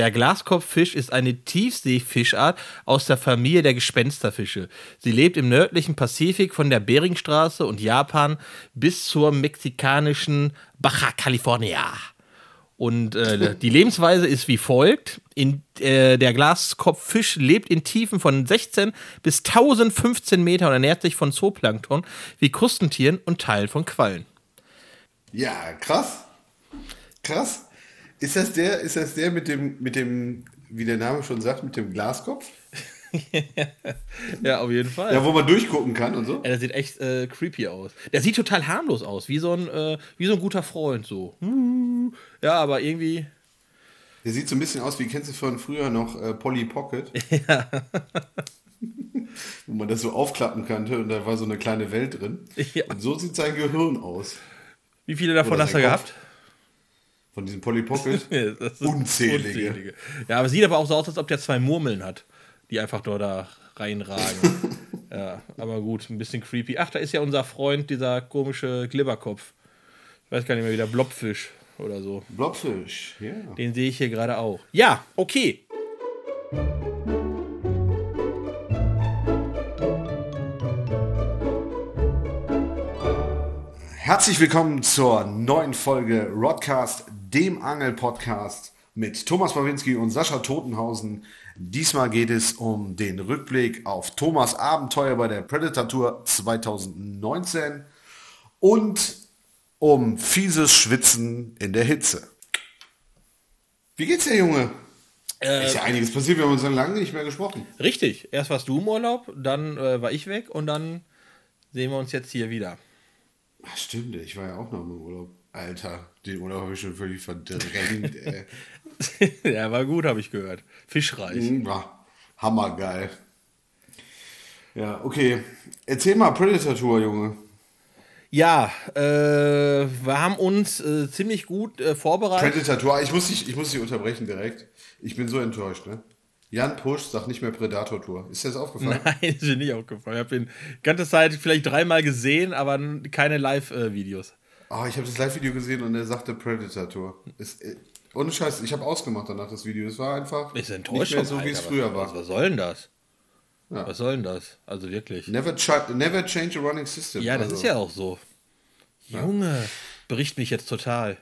Der Glaskopffisch ist eine Tiefseefischart aus der Familie der Gespensterfische. Sie lebt im nördlichen Pazifik von der Beringstraße und Japan bis zur mexikanischen Baja California. Und äh, die Lebensweise ist wie folgt. In, äh, der Glaskopffisch lebt in Tiefen von 16 bis 1015 Meter und ernährt sich von Zooplankton wie Krustentieren und Teilen von Quallen. Ja, krass. Krass. Ist das der, ist das der mit dem, mit dem, wie der Name schon sagt, mit dem Glaskopf? ja, auf jeden Fall. Ja, wo man durchgucken kann und so. Ja, der sieht echt äh, creepy aus. Der sieht total harmlos aus, wie so ein, äh, wie so ein guter Freund so. Ja, aber irgendwie. Der sieht so ein bisschen aus, wie kennst du von früher noch äh, Polly Pocket? Ja. wo man das so aufklappen konnte und da war so eine kleine Welt drin. Ja. Und so sieht sein Gehirn aus. Wie viele davon hast du gehabt? Von diesem Polly Pocket? unzählige. unzählige. Ja, aber sieht aber auch so aus, als ob der zwei Murmeln hat, die einfach nur da reinragen. ja, aber gut, ein bisschen creepy. Ach, da ist ja unser Freund, dieser komische Glibberkopf. Ich weiß gar nicht mehr, wie der Blobfisch oder so. Blobfisch, ja. Den sehe ich hier gerade auch. Ja, okay. Herzlich willkommen zur neuen Folge Rodcast, dem Angel-Podcast mit Thomas Pawinski und Sascha Totenhausen. Diesmal geht es um den Rückblick auf Thomas Abenteuer bei der Predator Tour 2019 und um fieses Schwitzen in der Hitze. Wie geht's dir, Junge? Äh, ist ja einiges passiert, wir haben uns dann lange nicht mehr gesprochen. Richtig. Erst warst du im Urlaub, dann äh, war ich weg und dann sehen wir uns jetzt hier wieder. Ach, stimmt, ich war ja auch noch im Urlaub. Alter, den Urlaub habe ich schon völlig verdrängt. ja, war gut, habe ich gehört. Fischreich. Mhm, war hammergeil. Ja, okay. Erzähl mal Predator Tour, Junge. Ja, äh, wir haben uns äh, ziemlich gut äh, vorbereitet. Predator Tour, ich muss, dich, ich muss dich unterbrechen direkt. Ich bin so enttäuscht, ne? Jan Pusch sagt nicht mehr Predator Tour. Ist dir das aufgefallen? Nein, ist mir nicht aufgefallen. Ich habe ihn die ganze Zeit vielleicht dreimal gesehen, aber keine Live-Videos. Oh, ich habe das Live-Video gesehen und er sagte Predator Tour. Ist, äh, ohne Scheiß, ich habe ausgemacht danach das Video. Es war einfach ist nicht mehr so, wie es früher war. Was, soll denn das? Ja. Was soll denn das? Also wirklich. Never, never change a running system. Ja, das also. ist ja auch so. Junge, ja. bericht mich jetzt total.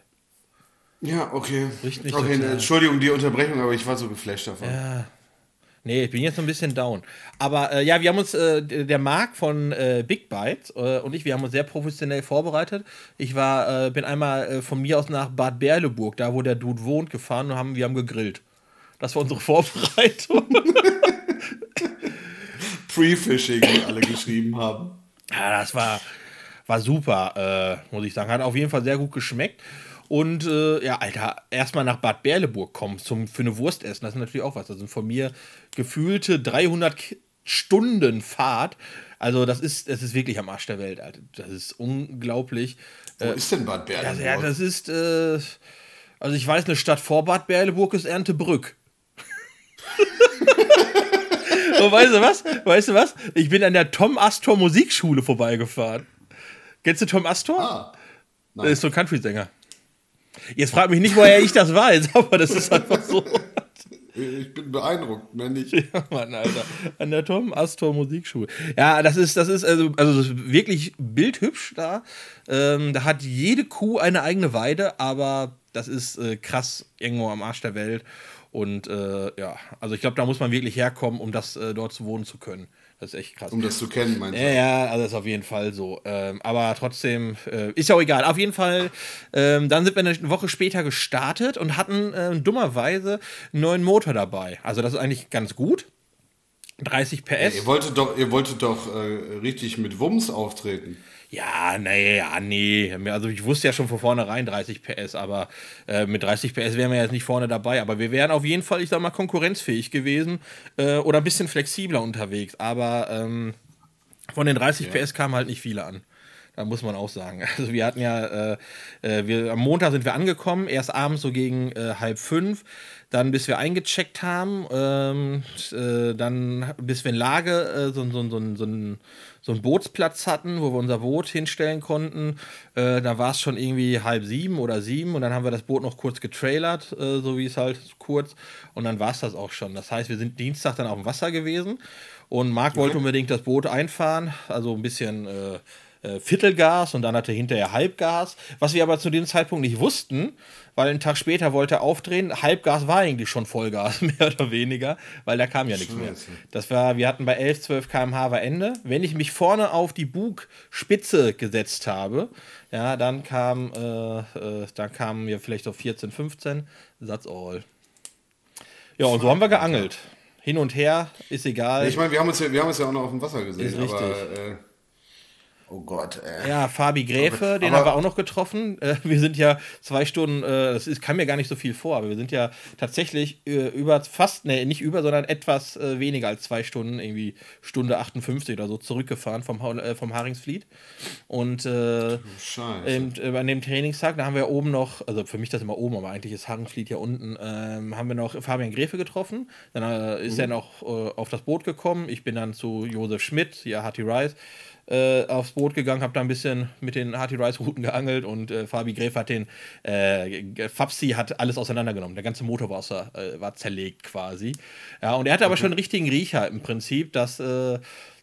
Ja, okay. Bericht mich okay, total. Entschuldigung die Unterbrechung, aber ich war so geflasht davon. Ja. Nee, ich bin jetzt so ein bisschen down. Aber äh, ja, wir haben uns, äh, der Marc von äh, Big Bites äh, und ich, wir haben uns sehr professionell vorbereitet. Ich war, äh, bin einmal äh, von mir aus nach Bad Berleburg, da wo der Dude wohnt, gefahren und haben, wir haben gegrillt. Das war unsere Vorbereitung. Pre-Fishing, wie alle geschrieben haben. Ja, das war, war super, muss ich sagen. Hat auf jeden Fall sehr gut geschmeckt. Und äh, ja, Alter, erstmal nach Bad Berleburg kommen zum, für eine Wurst essen, das ist natürlich auch was. Das sind von mir gefühlte 300 Stunden Fahrt. Also das ist, das ist wirklich am Arsch der Welt, Alter. Das ist unglaublich. Wo äh, ist denn Bad Berleburg? Ja, das ist, äh, also ich weiß, eine Stadt vor Bad Berleburg ist Erntebrück. Und weißt du was? Weißt du was? Ich bin an der Tom Astor Musikschule vorbeigefahren. Kennst du Tom Astor? Ah, nein. Das ist so ein Country-Sänger. Jetzt frag mich nicht, woher ich das weiß, aber das ist einfach so. Ich bin beeindruckt, mehr nicht. Ja, Mann, Alter. An der Tom Astor Musikschule. Ja, das ist, das ist also, also das ist wirklich bildhübsch da. Ähm, da hat jede Kuh eine eigene Weide, aber das ist äh, krass irgendwo am Arsch der Welt. Und äh, ja, also ich glaube, da muss man wirklich herkommen, um das äh, dort zu wohnen zu können. Das ist echt krass. Um das zu kennen, meinst du? Ja, ja, also das ist auf jeden Fall so. Ähm, aber trotzdem, äh, ist ja auch egal. Auf jeden Fall, ähm, dann sind wir eine Woche später gestartet und hatten äh, dummerweise einen neuen Motor dabei. Also das ist eigentlich ganz gut. 30 PS. Ja, ihr wolltet doch, ihr wolltet doch äh, richtig mit Wumms auftreten. Ja, nee, ja, nee. Also ich wusste ja schon von vornherein 30 PS, aber äh, mit 30 PS wären wir jetzt nicht vorne dabei. Aber wir wären auf jeden Fall, ich sag mal, konkurrenzfähig gewesen äh, oder ein bisschen flexibler unterwegs. Aber ähm, von den 30 ja. PS kamen halt nicht viele an. Da muss man auch sagen. Also wir hatten ja, äh, äh, wir, am Montag sind wir angekommen, erst abends so gegen äh, halb fünf, dann bis wir eingecheckt haben, ähm, äh, dann bis wir in Lage äh, so, so, so, so, ein, so einen Bootsplatz hatten, wo wir unser Boot hinstellen konnten. Äh, da war es schon irgendwie halb sieben oder sieben und dann haben wir das Boot noch kurz getrailert, so wie es halt kurz. Und dann war es das auch schon. Das heißt, wir sind Dienstag dann auf dem Wasser gewesen und Marc okay. wollte unbedingt das Boot einfahren, also ein bisschen äh, äh, Viertelgas und dann hatte er hinterher Halbgas. Was wir aber zu dem Zeitpunkt nicht wussten, weil einen Tag später wollte er aufdrehen. Halbgas war eigentlich schon Vollgas, mehr oder weniger, weil da kam ja nichts mehr. Das war, wir hatten bei 11, 12 km/h war Ende. Wenn ich mich vorne auf die Bugspitze gesetzt habe, ja, dann kam, äh, äh, dann kamen wir vielleicht auf 14, 15. That's all. Ja, und so haben wir geangelt hin und her, ist egal. Ich meine, wir haben uns ja, wir haben uns ja auch noch auf dem Wasser gesehen. Ist richtig. Aber, äh, oh Gott. Äh. Ja, Fabi Gräfe, aber, den aber, haben wir auch noch getroffen. Äh, wir sind ja zwei Stunden, äh, das ist, kam mir gar nicht so viel vor, aber wir sind ja tatsächlich äh, über fast, ne, nicht über, sondern etwas äh, weniger als zwei Stunden, irgendwie Stunde 58 oder so, zurückgefahren vom, vom Haringsfleet. Und äh, ähm, an dem Trainingstag, da haben wir oben noch, also für mich das immer oben, aber eigentlich ist Haringsfleet ja unten, ähm, haben wir noch Fabian Gräfe getroffen. Dann ist mhm. er noch auf das Boot gekommen. Ich bin dann zu Josef Schmidt, hier Hattie Rice äh, aufs Boot gegangen, habe da ein bisschen mit den Harty Rice Routen geangelt und äh, Fabi Gräf hat den äh, Fabsi hat alles auseinandergenommen. Der ganze Motor war, außer, äh, war zerlegt quasi. Ja, und er hatte aber schon einen richtigen Riecher im Prinzip, dass äh,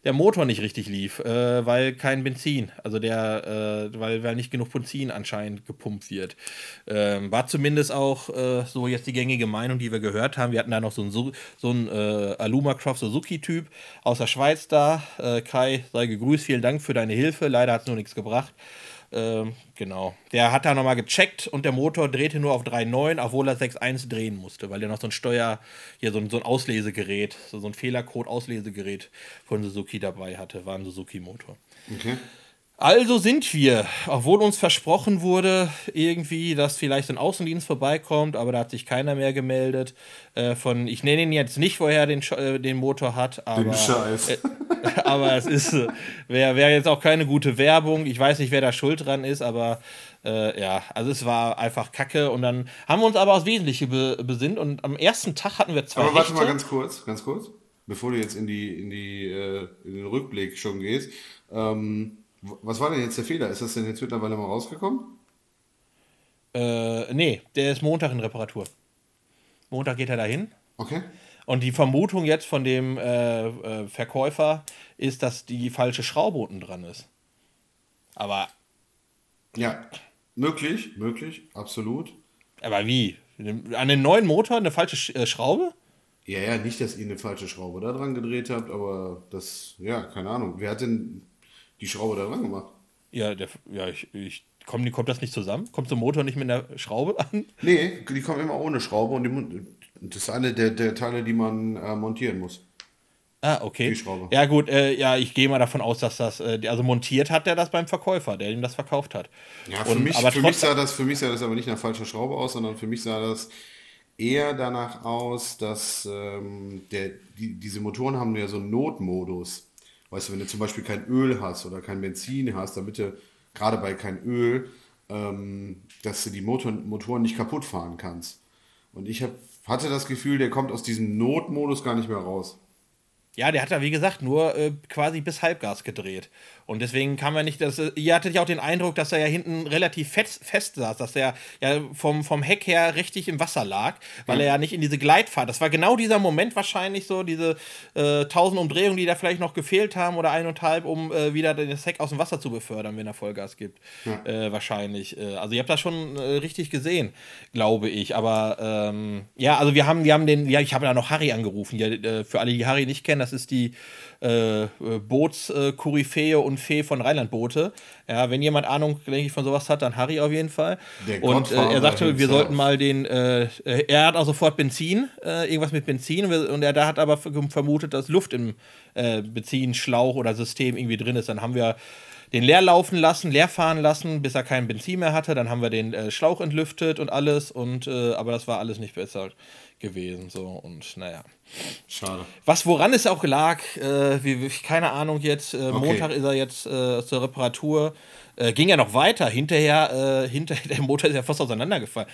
der Motor nicht richtig lief, äh, weil kein Benzin, also der, äh, weil, weil nicht genug Benzin anscheinend gepumpt wird. Ähm, war zumindest auch äh, so jetzt die gängige Meinung, die wir gehört haben. Wir hatten da noch so einen, so einen äh, Aluma Croft Suzuki-Typ aus der Schweiz da. Äh, Kai, sei gegrüßt, vielen Dank für deine Hilfe. Leider hat es nur nichts gebracht. Ähm, genau. Der hat da nochmal gecheckt und der Motor drehte nur auf 3,9, obwohl er 6,1 drehen musste, weil der noch so ein Steuer, hier so ein, so ein Auslesegerät, so, so ein Fehlercode-Auslesegerät von Suzuki dabei hatte. War ein Suzuki-Motor. Okay. Also sind wir, obwohl uns versprochen wurde, irgendwie, dass vielleicht ein Außendienst vorbeikommt, aber da hat sich keiner mehr gemeldet. Äh, von, ich nenne ihn jetzt nicht, woher den, äh, den Motor hat, aber, äh, aber es ist, wäre wär jetzt auch keine gute Werbung. Ich weiß nicht, wer da schuld dran ist, aber äh, ja, also es war einfach Kacke und dann haben wir uns aber aufs Wesentliche be besinnt und am ersten Tag hatten wir zwei. Aber warte Hechte. mal ganz kurz, ganz kurz, bevor du jetzt in die in die äh, in den Rückblick schon gehst. Ähm was war denn jetzt der Fehler? Ist das denn jetzt mittlerweile mal rausgekommen? Äh, nee, der ist Montag in Reparatur. Montag geht er dahin. Okay. Und die Vermutung jetzt von dem äh, äh, Verkäufer ist, dass die falsche Schraube unten dran ist. Aber. Ja, möglich, möglich, absolut. Aber wie? An den neuen Motor eine falsche Sch äh, Schraube? Ja, ja, nicht, dass ihr eine falsche Schraube da dran gedreht habt, aber das, ja, keine Ahnung. Wer hat denn die Schraube da dran gemacht. Ja, der, ja ich, ich komm, kommt das nicht zusammen? Kommt der Motor nicht mit einer Schraube an? Nee, die kommen immer ohne Schraube und die, das ist eine der, der Teile, die man äh, montieren muss. Ah, okay. Die Schraube. Ja, gut, äh, ja, ich gehe mal davon aus, dass das, äh, also montiert hat der das beim Verkäufer, der ihm das verkauft hat. Ja, für, und, mich, für, mich sah das, für mich sah das aber nicht nach falscher Schraube aus, sondern für mich sah das eher danach aus, dass ähm, der, die, diese Motoren haben ja so einen Notmodus. Weißt du, wenn du zum Beispiel kein Öl hast oder kein Benzin hast, damit du gerade bei kein Öl, ähm, dass du die Motor, Motoren nicht kaputt fahren kannst. Und ich hab, hatte das Gefühl, der kommt aus diesem Notmodus gar nicht mehr raus. Ja, der hat da, wie gesagt, nur äh, quasi bis Halbgas gedreht. Und deswegen kam er nicht, dass, äh, ihr hattet ja auch den Eindruck, dass er ja hinten relativ fest, fest saß, dass er ja vom, vom Heck her richtig im Wasser lag, weil ja. er ja nicht in diese Gleitfahrt, das war genau dieser Moment wahrscheinlich so, diese äh, tausend Umdrehungen, die da vielleicht noch gefehlt haben oder eineinhalb, um äh, wieder das Heck aus dem Wasser zu befördern, wenn er Vollgas gibt. Ja. Äh, wahrscheinlich. Äh, also ihr habt das schon richtig gesehen, glaube ich. Aber ähm, ja, also wir haben, wir haben den, ja, ich habe da noch Harry angerufen. Ja, für alle, die Harry nicht kennen, das ist die äh, Bootskoryphäe und Fee von Rheinlandboote. Ja, wenn jemand Ahnung, denke ich, von sowas hat, dann Harry auf jeden Fall. Der und äh, er sagte, wir sollten mal den, äh, er hat auch sofort Benzin, äh, irgendwas mit Benzin und er da hat aber vermutet, dass Luft im äh, Benzinschlauch oder System irgendwie drin ist. Dann haben wir den leer laufen lassen, leer fahren lassen, bis er kein Benzin mehr hatte. Dann haben wir den äh, Schlauch entlüftet und alles. Und, äh, aber das war alles nicht besser gewesen. So und naja. Schade. Was woran es auch lag, äh, wie, keine Ahnung jetzt. Äh, okay. Montag ist er jetzt äh, zur Reparatur. Äh, ging ja noch weiter. Hinterher, äh, hinterher, der Motor ist ja fast auseinandergefallen.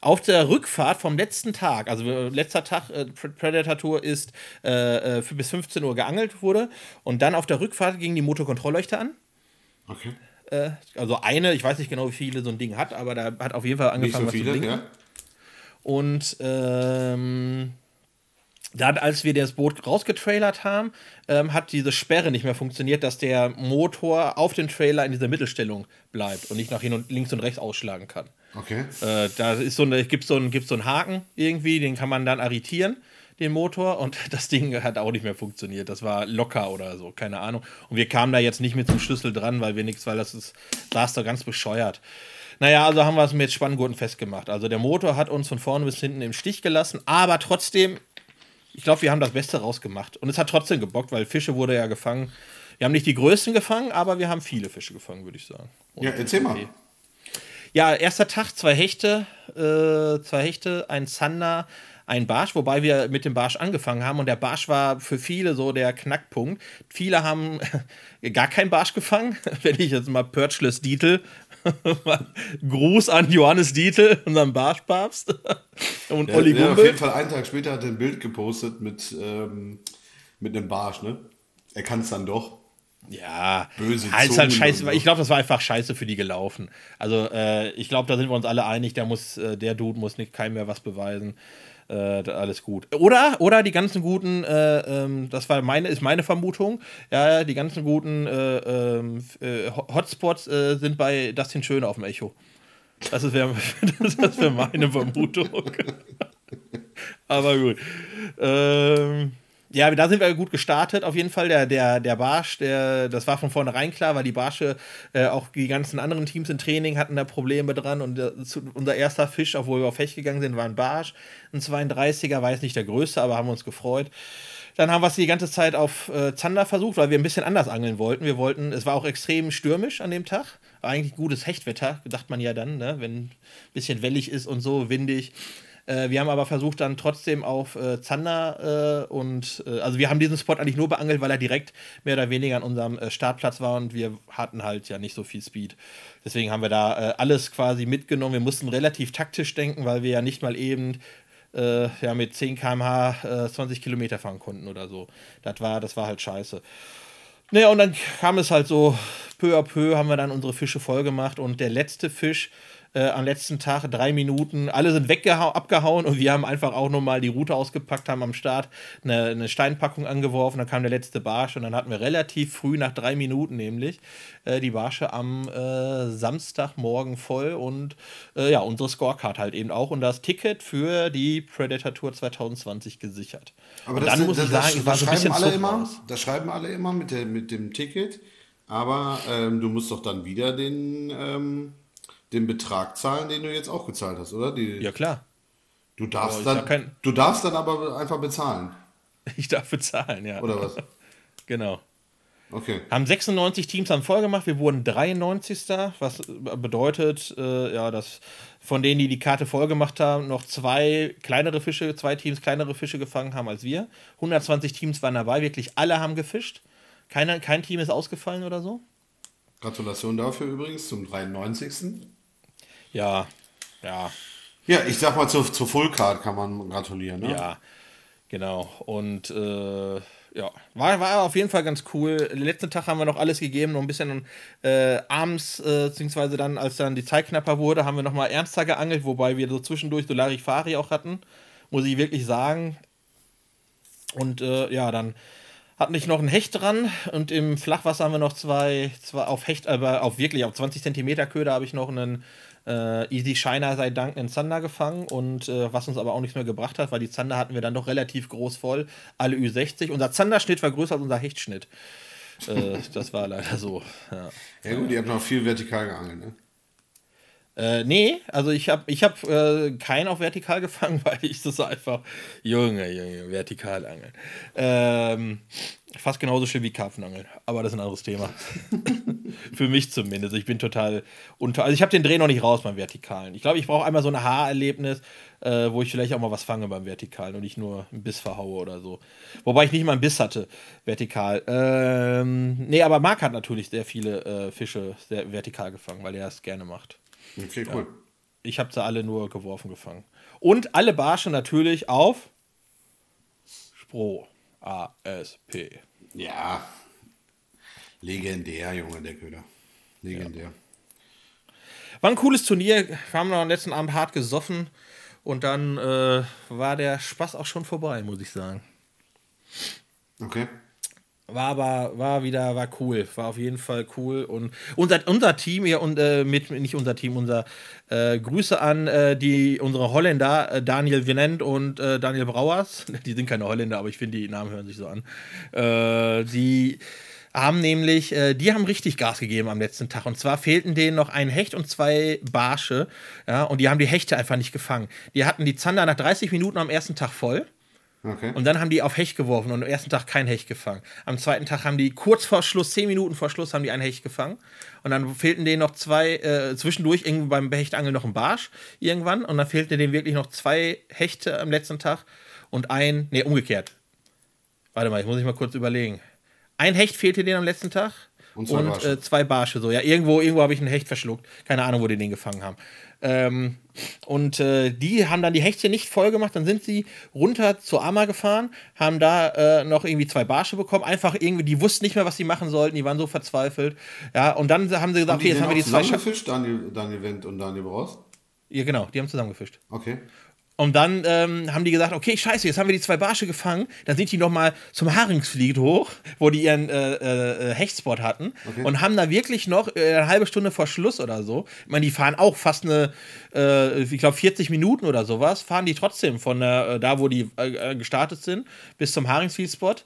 Auf der Rückfahrt vom letzten Tag, also äh, letzter Tag Predator Tour ist äh, bis 15 Uhr geangelt wurde und dann auf der Rückfahrt ging die Motorkontrollleuchte an. Okay. also eine, ich weiß nicht genau, wie viele so ein Ding hat, aber da hat auf jeden Fall angefangen, nicht so viele, was zu blinken. Ja. Und ähm, dann, als wir das Boot rausgetrailert haben, ähm, hat diese Sperre nicht mehr funktioniert, dass der Motor auf dem Trailer in dieser Mittelstellung bleibt und nicht nach hin und links und rechts ausschlagen kann. Okay. Äh, da ist so eine, gibt so einen, so einen Haken irgendwie, den kann man dann arretieren, den Motor, und das Ding hat auch nicht mehr funktioniert. Das war locker oder so, keine Ahnung. Und wir kamen da jetzt nicht mit zum Schlüssel dran, weil wir nichts, weil das ist, saß da ganz bescheuert. Naja, also haben wir es mit Spanngurten festgemacht. Also der Motor hat uns von vorne bis hinten im Stich gelassen, aber trotzdem ich glaube, wir haben das Beste rausgemacht. Und es hat trotzdem gebockt, weil Fische wurde ja gefangen. Wir haben nicht die größten gefangen, aber wir haben viele Fische gefangen, würde ich sagen. Und ja, erzähl mal. Okay. Ja, erster Tag, zwei Hechte, äh, zwei Hechte, ein Zander, ein Barsch, wobei wir mit dem Barsch angefangen haben und der Barsch war für viele so der Knackpunkt. Viele haben gar keinen Barsch gefangen, wenn ich jetzt mal Purchless Dietl Gruß an Johannes Dietl, unseren Barschpapst. Und ja, Olli. Ja, auf jeden Fall einen Tag später hat er ein Bild gepostet mit, ähm, mit einem Barsch, ne? Er kann es dann doch. Ja, böse halt halt scheiße. So. Ich glaube, das war einfach scheiße für die gelaufen. Also, äh, ich glaube, da sind wir uns alle einig, der muss, äh, der Dude muss nicht keinem mehr was beweisen. Äh, alles gut. Oder, oder die ganzen guten, äh, ähm, das war meine, ist meine Vermutung, ja, die ganzen guten äh, ähm, äh Hotspots äh, sind bei Dustin Schöne auf dem Echo. Das wäre wär meine Vermutung. Aber gut. Ähm, ja, da sind wir gut gestartet. Auf jeden Fall der, der, der Barsch, der, das war von vornherein klar, weil die Barsche, äh, auch die ganzen anderen Teams im Training hatten da Probleme dran. Und äh, unser erster Fisch, obwohl wir auf Hecht gegangen sind, war ein Barsch. Ein 32er, war jetzt nicht der größte, aber haben uns gefreut. Dann haben wir es die ganze Zeit auf äh, Zander versucht, weil wir ein bisschen anders angeln wollten. Wir wollten, es war auch extrem stürmisch an dem Tag. War eigentlich gutes Hechtwetter, dachte man ja dann, ne? wenn ein bisschen wellig ist und so, windig. Äh, wir haben aber versucht, dann trotzdem auf äh, Zander äh, und äh, also wir haben diesen Spot eigentlich nur beangelt, weil er direkt mehr oder weniger an unserem äh, Startplatz war und wir hatten halt ja nicht so viel Speed. Deswegen haben wir da alles quasi mitgenommen. Wir mussten relativ taktisch denken, weil wir ja nicht mal eben ja, mit 10 km/h 20 Kilometer fahren konnten oder so. Das war, das war halt scheiße. Naja, und dann kam es halt so, peu à peu haben wir dann unsere Fische voll gemacht und der letzte Fisch, äh, am letzten Tag drei Minuten. Alle sind abgehauen und wir haben einfach auch nochmal die Route ausgepackt, haben am Start eine, eine, Steinpackung angeworfen. Dann kam der letzte Barsch und dann hatten wir relativ früh, nach drei Minuten nämlich, äh, die Barsche am äh, Samstagmorgen voll und äh, ja, unsere Scorecard halt eben auch und das Ticket für die Predator Tour 2020 gesichert. Aber das, dann muss das, ich sagen, das, das, das schreiben alle immer, das schreiben alle immer mit, der, mit dem Ticket. Aber ähm, du musst doch dann wieder den ähm, den Betrag zahlen, den du jetzt auch gezahlt hast, oder? Die, ja, klar. Du darfst, dann, kein... du darfst dann aber einfach bezahlen. Ich darf bezahlen, ja. Oder was? genau. Okay. Haben 96 Teams dann voll gemacht, wir wurden 93. Was bedeutet, äh, ja, dass von denen, die die Karte voll gemacht haben, noch zwei kleinere Fische, zwei Teams kleinere Fische gefangen haben als wir. 120 Teams waren dabei, wirklich alle haben gefischt. Keiner, kein Team ist ausgefallen oder so. Gratulation dafür übrigens zum 93. Ja, ja. Ja, ich sag mal, zur, zur Full Card kann man gratulieren, ne? Ja, genau. Und äh, ja, war, war auf jeden Fall ganz cool. Den letzten Tag haben wir noch alles gegeben, noch ein bisschen äh, abends, äh, beziehungsweise dann, als dann die Zeit knapper wurde, haben wir nochmal ernster geangelt, wobei wir so zwischendurch Solarifari auch hatten, muss ich wirklich sagen. Und äh, ja, dann hatten ich noch ein Hecht dran und im Flachwasser haben wir noch zwei, zwei auf Hecht, aber auf wirklich auf 20 Zentimeter Köder habe ich noch einen äh, Easy Shiner sei Dank einen Zander gefangen und äh, was uns aber auch nichts mehr gebracht hat, weil die Zander hatten wir dann doch relativ groß voll, alle Ü60. Unser Zanderschnitt war größer als unser Hechtschnitt. äh, das war leider so. Ja. ja gut, ihr habt noch viel vertikal geangelt, ne? Äh, nee, also ich habe ich hab, äh, keinen auf vertikal gefangen, weil ich das einfach, Junge, Junge, vertikal angeln. Ähm, fast genauso schön wie Karpfenangeln, aber das ist ein anderes Thema. Für mich zumindest. Ich bin total unter. Also ich habe den Dreh noch nicht raus beim Vertikalen. Ich glaube, ich brauche einmal so ein Haarerlebnis, äh, wo ich vielleicht auch mal was fange beim Vertikalen und nicht nur einen Biss verhaue oder so. Wobei ich nicht mal einen Biss hatte, vertikal. Ähm, nee, aber Marc hat natürlich sehr viele äh, Fische sehr vertikal gefangen, weil er es gerne macht. Okay, cool. Ja. Ich habe sie alle nur geworfen gefangen. Und alle Barsche natürlich auf Spro. ASP. Ja. Legendär, Junge, der Köder. Legendär. Ja. War ein cooles Turnier. Wir haben noch am letzten Abend hart gesoffen und dann äh, war der Spaß auch schon vorbei, muss ich sagen. Okay. War aber, war wieder, war cool. War auf jeden Fall cool. Und unser, unser Team hier und äh, mit, nicht unser Team, unser äh, Grüße an äh, die, unsere Holländer, äh, Daniel Venent und äh, Daniel Brauers. Die sind keine Holländer, aber ich finde, die Namen hören sich so an. Äh, die haben nämlich, die haben richtig Gas gegeben am letzten Tag. Und zwar fehlten denen noch ein Hecht und zwei Barsche. Ja, und die haben die Hechte einfach nicht gefangen. Die hatten die Zander nach 30 Minuten am ersten Tag voll. Okay. Und dann haben die auf Hecht geworfen und am ersten Tag kein Hecht gefangen. Am zweiten Tag haben die kurz vor Schluss, zehn Minuten vor Schluss, haben die ein Hecht gefangen. Und dann fehlten denen noch zwei, äh, zwischendurch irgendwie beim Hechtangeln noch ein Barsch irgendwann. Und dann fehlten denen wirklich noch zwei Hechte am letzten Tag und ein, nee, umgekehrt. Warte mal, ich muss ich mal kurz überlegen. Ein Hecht fehlte denen am letzten Tag und zwei, und, Barsche. Äh, zwei Barsche. So, ja, irgendwo, irgendwo habe ich einen Hecht verschluckt. Keine Ahnung, wo die den gefangen haben. Ähm, und äh, die haben dann die Hechte nicht voll gemacht, dann sind sie runter zur Amma gefahren, haben da äh, noch irgendwie zwei Barsche bekommen, einfach irgendwie, die wussten nicht mehr, was sie machen sollten, die waren so verzweifelt. Ja, und dann haben sie gesagt, okay, jetzt haben wir die zwei gefischt, Daniel, Daniel Wendt und Daniel Braus? Ja, genau, die haben zusammen gefischt. Okay. Und dann ähm, haben die gesagt, okay, scheiße, jetzt haben wir die zwei Barsche gefangen. Dann sind die noch mal zum Haringsfliet hoch, wo die ihren äh, äh, Hechtspot hatten. Okay. Und haben da wirklich noch äh, eine halbe Stunde vor Schluss oder so. Ich meine, die fahren auch fast eine, äh, ich glaube, 40 Minuten oder sowas, fahren die trotzdem von äh, da, wo die äh, gestartet sind, bis zum Haringsfliet-Spot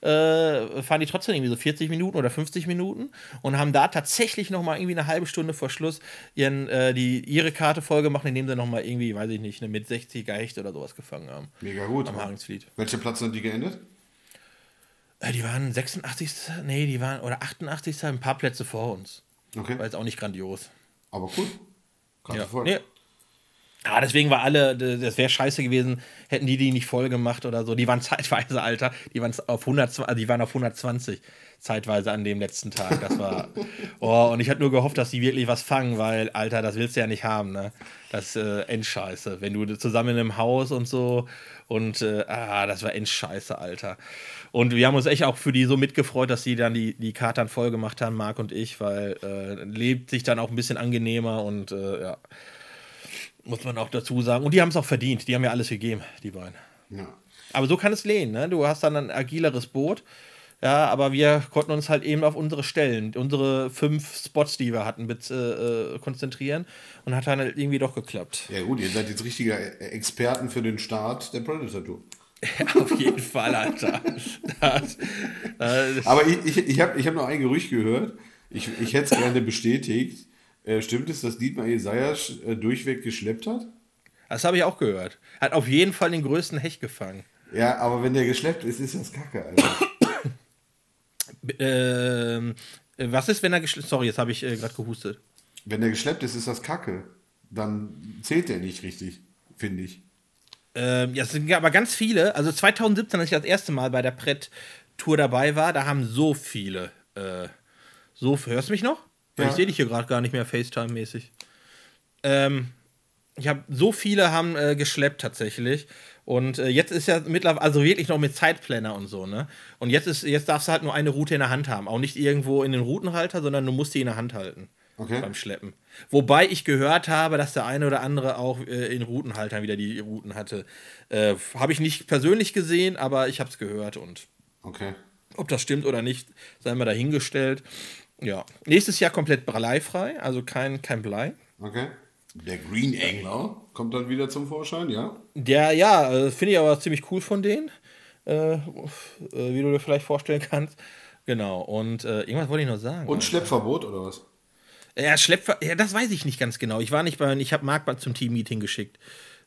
äh, fahren die trotzdem irgendwie so 40 Minuten oder 50 Minuten und haben da tatsächlich noch mal irgendwie eine halbe Stunde vor Schluss ihren, äh, die, ihre Karte voll gemacht, indem sie noch mal irgendwie, weiß ich nicht, eine mit 60er Hecht oder sowas gefangen haben. Mega gut. Am Haringsfleet. Welcher Platz sind die geendet? Äh, die waren 86. Nee, die waren, oder 88. ein paar Plätze vor uns. Okay. War jetzt auch nicht grandios. Aber cool. Karte ja. voll. Nee, Ah, deswegen war alle, das wäre scheiße gewesen, hätten die die nicht voll gemacht oder so. Die waren zeitweise, Alter, die waren auf 100, also die waren auf 120 zeitweise an dem letzten Tag. Das war, oh, und ich hatte nur gehofft, dass die wirklich was fangen, weil, Alter, das willst du ja nicht haben, ne? Das äh, Endscheiße. Wenn du zusammen in einem Haus und so und, äh, ah, das war Endscheiße, Alter. Und wir haben uns echt auch für die so mitgefreut, dass sie dann die, die Karte dann voll gemacht haben, Marc und ich, weil äh, lebt sich dann auch ein bisschen angenehmer und, äh, ja muss man auch dazu sagen. Und die haben es auch verdient. Die haben ja alles gegeben, die beiden. Ja. Aber so kann es lehnen. Ne? Du hast dann ein agileres Boot. Ja, aber wir konnten uns halt eben auf unsere Stellen, unsere fünf Spots, die wir hatten, mit, äh, konzentrieren und hat dann halt irgendwie doch geklappt. Ja gut, ihr seid jetzt richtige Experten für den Start der Predator Tour. Auf jeden Fall, Alter. Das, das aber ich, ich, ich habe ich hab noch ein Gerücht gehört. Ich, ich hätte es gerne bestätigt. Äh, stimmt es, dass Dietmar Jesajas äh, durchweg geschleppt hat? Das habe ich auch gehört. Hat auf jeden Fall den größten Hecht gefangen. Ja, aber wenn der geschleppt ist, ist das Kacke, Alter. ähm, was ist, wenn er geschleppt Sorry, jetzt habe ich äh, gerade gehustet. Wenn der geschleppt ist, ist das Kacke. Dann zählt der nicht richtig, finde ich. Ähm, ja, es sind aber ganz viele. Also 2017, als ich das erste Mal bei der Pret-Tour dabei war, da haben so viele. Äh, so, hörst du mich noch? Ja. Ich sehe dich hier gerade gar nicht mehr FaceTime-mäßig. Ähm, ich habe so viele haben äh, geschleppt tatsächlich. Und äh, jetzt ist ja mittlerweile, also wirklich noch mit Zeitplanner und so, ne? Und jetzt ist, jetzt darfst du halt nur eine Route in der Hand haben. Auch nicht irgendwo in den Routenhalter, sondern du musst die in der Hand halten. Okay. Beim Schleppen. Wobei ich gehört habe, dass der eine oder andere auch äh, in Routenhaltern wieder die Routen hatte. Äh, habe ich nicht persönlich gesehen, aber ich habe es gehört und. Okay. Ob das stimmt oder nicht, sei mal dahingestellt. Ja. Nächstes Jahr komplett bleifrei, also kein, kein Blei. Okay. Der Green Angler kommt dann wieder zum Vorschein, ja? Der, ja, äh, finde ich aber ziemlich cool von denen. Äh, äh, wie du dir vielleicht vorstellen kannst. Genau. Und äh, irgendwas wollte ich noch sagen. Und Schleppverbot oder was? Ja, Schleppfahrt, ja, das weiß ich nicht ganz genau. Ich war nicht bei, ich habe Marc zum Team-Meeting geschickt.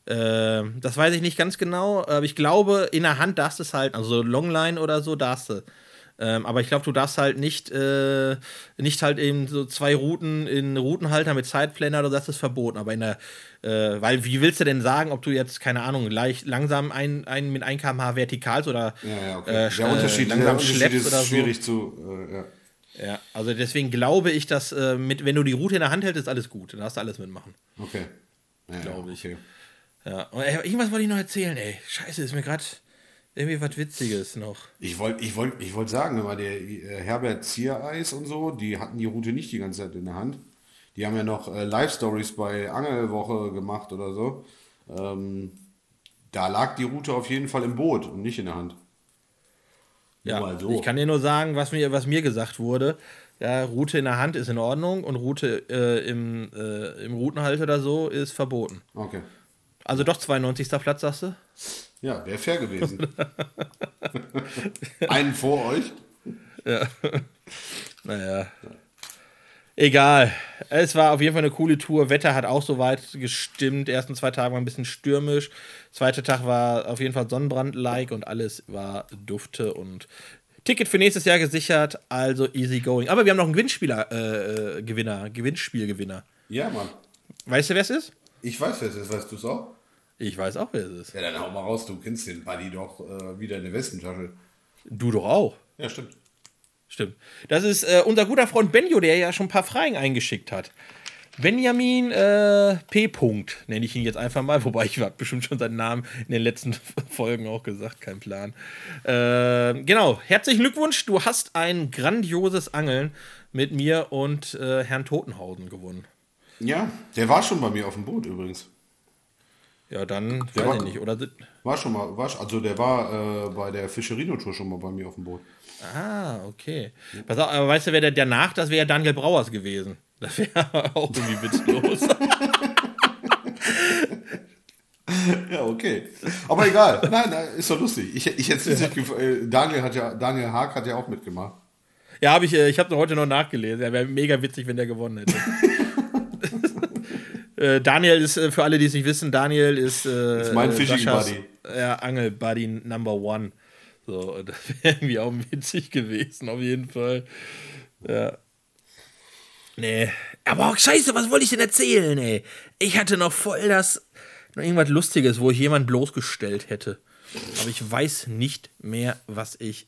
Äh, das weiß ich nicht ganz genau, aber ich glaube, in der Hand darfst du es halt, also Longline oder so darfst du. Ähm, aber ich glaube, du darfst halt nicht, äh, nicht halt eben so zwei Routen in Routenhalter mit Zeitplanner oder das ist verboten. Aber in der, äh, weil wie willst du denn sagen, ob du jetzt, keine Ahnung, leicht langsam ein, ein mit 1 km/h vertikal oder Ja, ja, okay. äh, der Unterschied, langsam der Unterschied schleppst ist oder so. schwierig zu. Äh, ja. Ja, also deswegen glaube ich, dass äh, mit, wenn du die Route in der Hand hältst, ist alles gut. Dann darfst du alles mitmachen. Okay. Ja, Glaube ich. Okay. Ja, und, ey, irgendwas wollte ich noch erzählen, ey. Scheiße, ist mir gerade irgendwie was Witziges noch. Ich wollte ich wollt, ich wollt sagen, immer der äh, Herbert Ziereis und so, die hatten die Route nicht die ganze Zeit in der Hand. Die haben ja noch äh, Live-Stories bei Angelwoche gemacht oder so. Ähm, da lag die Route auf jeden Fall im Boot und nicht in der Hand. Ja, mal so. ich kann dir nur sagen, was mir, was mir gesagt wurde. Ja, Route in der Hand ist in Ordnung und Route äh, im, äh, im Routenhalt oder so ist verboten. Okay. Also doch 92. Platz, sagst du? Ja, wäre fair gewesen. Einen vor euch. Naja. Egal. Es war auf jeden Fall eine coole Tour. Wetter hat auch soweit gestimmt. Ersten zwei Tage waren ein bisschen stürmisch. Zweiter Tag war auf jeden Fall Sonnenbrand-like und alles war dufte und Ticket für nächstes Jahr gesichert. Also easy going. Aber wir haben noch einen Gewinnspieler, äh, äh, Gewinner, Gewinnspielgewinner. Ja, Mann. Weißt du, wer es ist? Ich weiß, wer es ist. Weißt du es auch? Ich weiß auch, wer es ist. Ja, dann hau mal raus. Du kennst den Buddy doch äh, wieder in der Westentasche. Du doch auch. Ja, stimmt. Stimmt. Das ist äh, unser guter Freund Benjo, der ja schon ein paar Fragen eingeschickt hat. Benjamin äh, P. Punkt, nenne ich ihn jetzt einfach mal, wobei ich habe bestimmt schon seinen Namen in den letzten Folgen auch gesagt, kein Plan. Äh, genau, herzlichen Glückwunsch, du hast ein grandioses Angeln mit mir und äh, Herrn Totenhausen gewonnen. Ja, der war schon bei mir auf dem Boot übrigens. Ja, dann Der war- ich nicht, oder? War schon mal, war, also der war äh, bei der Fischerino-Tour schon mal bei mir auf dem Boot. Ah, okay. Pass auf, aber weißt du, wer der danach, das wäre ja Daniel Brauers gewesen. Das wäre auch irgendwie witzlos. Ja, okay. Aber egal. Nein, nein, ist doch lustig. Ich, ich hätte nicht äh, Daniel hat ja, Daniel Haag hat ja auch mitgemacht. Ja, habe ich, äh, ich habe heute noch nachgelesen. Ja, wäre mega witzig, wenn der gewonnen hätte. äh, Daniel ist, äh, für alle, die es nicht wissen, Daniel ist, äh, Ist mein äh, Fishing Buddy. Ja, Angel-Buddy Number One. So, das wäre irgendwie auch witzig gewesen, auf jeden Fall. Ja. Nee. Aber auch scheiße, was wollte ich denn erzählen, ey? Ich hatte noch voll das, noch irgendwas Lustiges, wo ich jemand bloßgestellt hätte. Aber ich weiß nicht mehr, was ich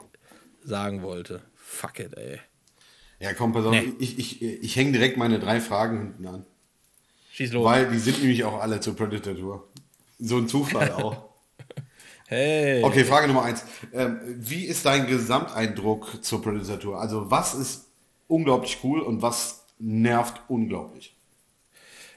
sagen wollte. Fuck it, ey. Ja, komm, pass auf. Nee. Ich, ich, ich hänge direkt meine drei Fragen hinten an. Schieß los. Weil die sind nämlich auch alle zur Predator Tour. So ein Zufall auch. Hey. Okay, Frage Nummer eins. Ähm, wie ist dein Gesamteindruck zur Predator Tour? Also, was ist unglaublich cool und was nervt unglaublich?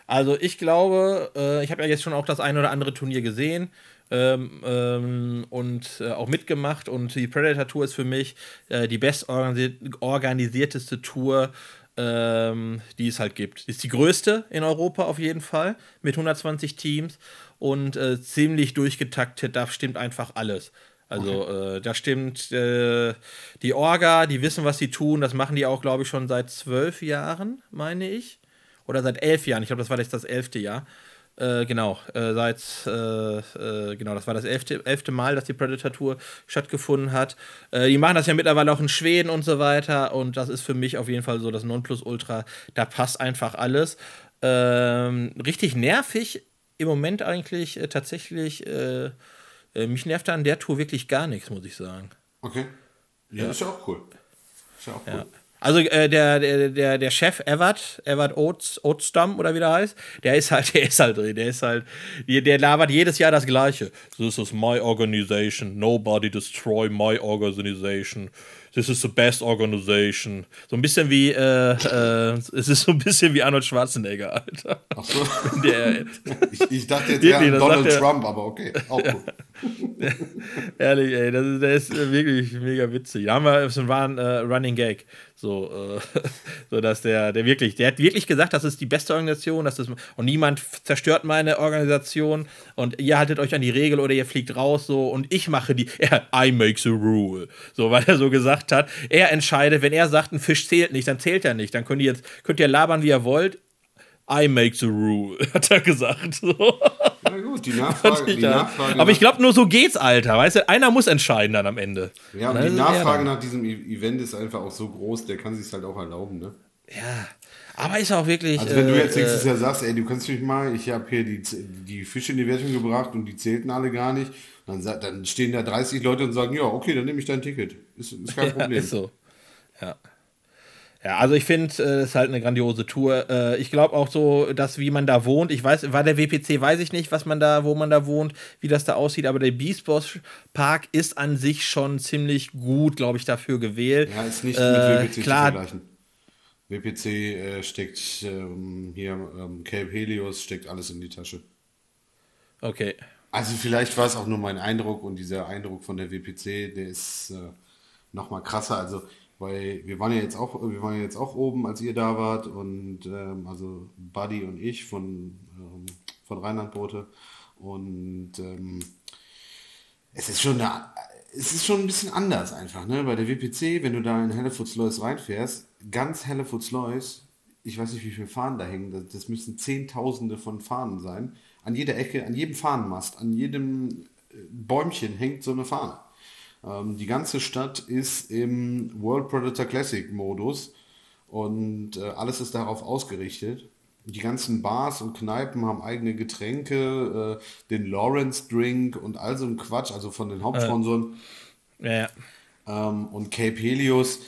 Also ich glaube, äh, ich habe ja jetzt schon auch das ein oder andere Turnier gesehen ähm, ähm, und äh, auch mitgemacht und die Predator Tour ist für mich äh, die bestorganisierteste Tour, ähm, die es halt gibt. Ist die größte in Europa auf jeden Fall mit 120 Teams und äh, ziemlich durchgetaktet, da stimmt einfach alles. Also äh, da stimmt äh, die Orga, die wissen, was sie tun, das machen die auch, glaube ich, schon seit zwölf Jahren, meine ich oder seit elf Jahren. Ich glaube, das war jetzt das elfte Jahr. Äh, genau, äh, seit, äh, äh, genau, das war das elfte, elfte Mal, dass die Predator Tour stattgefunden hat. Äh, die machen das ja mittlerweile auch in Schweden und so weiter und das ist für mich auf jeden Fall so das Nonplusultra. Da passt einfach alles. Ähm, richtig nervig im Moment eigentlich tatsächlich. Mich nervt da an der Tour wirklich gar nichts, muss ich sagen. Okay. Ja, ist ja auch cool. Ist ja auch cool. Ja. Also äh, der, der, der, der Chef Evert, Evert Oats, Oatstam oder wie der heißt, der ist halt, der ist halt drin, der ist halt, der, der labert jedes Jahr das Gleiche. This is my organization, nobody destroy my organization. This is the best organization. So ein bisschen wie, äh, äh, es ist so ein bisschen wie Arnold Schwarzenegger, Alter. Ach so. Der, Ich, ich dachte jetzt eher an Donald Trump, aber okay. Auch cool. Ehrlich, ey, das ist, der ist äh, wirklich mega witzig. Da haben wir, es war ein äh, Running Gag. So, So, äh, so dass der, der wirklich, der hat wirklich gesagt, das ist die beste Organisation, das ist, und niemand zerstört meine Organisation und ihr haltet euch an die Regel oder ihr fliegt raus so und ich mache die, er, I make the rule. So, weil er so gesagt hat, er entscheidet, wenn er sagt, ein Fisch zählt nicht, dann zählt er nicht. Dann könnt ihr jetzt, könnt ihr labern, wie ihr wollt. I make the rule, hat er gesagt. So. Na gut, die Nachfrage. Die Nachfrage Aber ich glaube, nur so geht's, Alter. Weißt du, einer muss entscheiden dann am Ende. Ja, und die Nachfrage nach diesem e- Event ist einfach auch so groß, der kann sich halt auch erlauben, ne? Ja. Aber ist auch wirklich. Also, wenn äh, du jetzt nächstes äh, Jahr sagst, ey, du kannst mich mal, ich habe hier die, die Fische in die Wertung gebracht und die zählten alle gar nicht, dann, dann stehen da 30 Leute und sagen, ja, okay, dann nehme ich dein Ticket. Ist, ist kein Problem. Ja, ist so. Ja. Ja, also ich finde, es äh, ist halt eine grandiose Tour. Äh, ich glaube auch so, dass wie man da wohnt, ich weiß, war der WPC, weiß ich nicht, was man da, wo man da wohnt, wie das da aussieht, aber der Beast Boss Park ist an sich schon ziemlich gut, glaube ich, dafür gewählt. Ja, ist nicht äh, mit WPC klar, zu vergleichen. WPC steckt ähm, hier, ähm, Cape Helios steckt alles in die Tasche. Okay. Also vielleicht war es auch nur mein Eindruck und dieser Eindruck von der WPC, der ist äh, nochmal krasser. Also weil wir waren ja jetzt auch, wir waren ja jetzt auch oben, als ihr da wart und ähm, also Buddy und ich von, ähm, von Rheinlandboote und ähm, es ist schon eine, es ist schon ein bisschen anders einfach, ne? Bei der WPC, wenn du da in Hellefoot-Slois reinfährst, ganz Hellefoot-Slois, ich weiß nicht, wie viele Fahnen da hängen, das, das müssen Zehntausende von Fahnen sein. An jeder Ecke, an jedem Fahnenmast, an jedem äh, Bäumchen hängt so eine Fahne. Ähm, die ganze Stadt ist im World Predator Classic Modus und äh, alles ist darauf ausgerichtet. Die ganzen Bars und Kneipen haben eigene Getränke, äh, den Lawrence Drink und all so ein Quatsch, also von den Hauptsponsoren. Äh, ja. Ähm, und Cape Helios,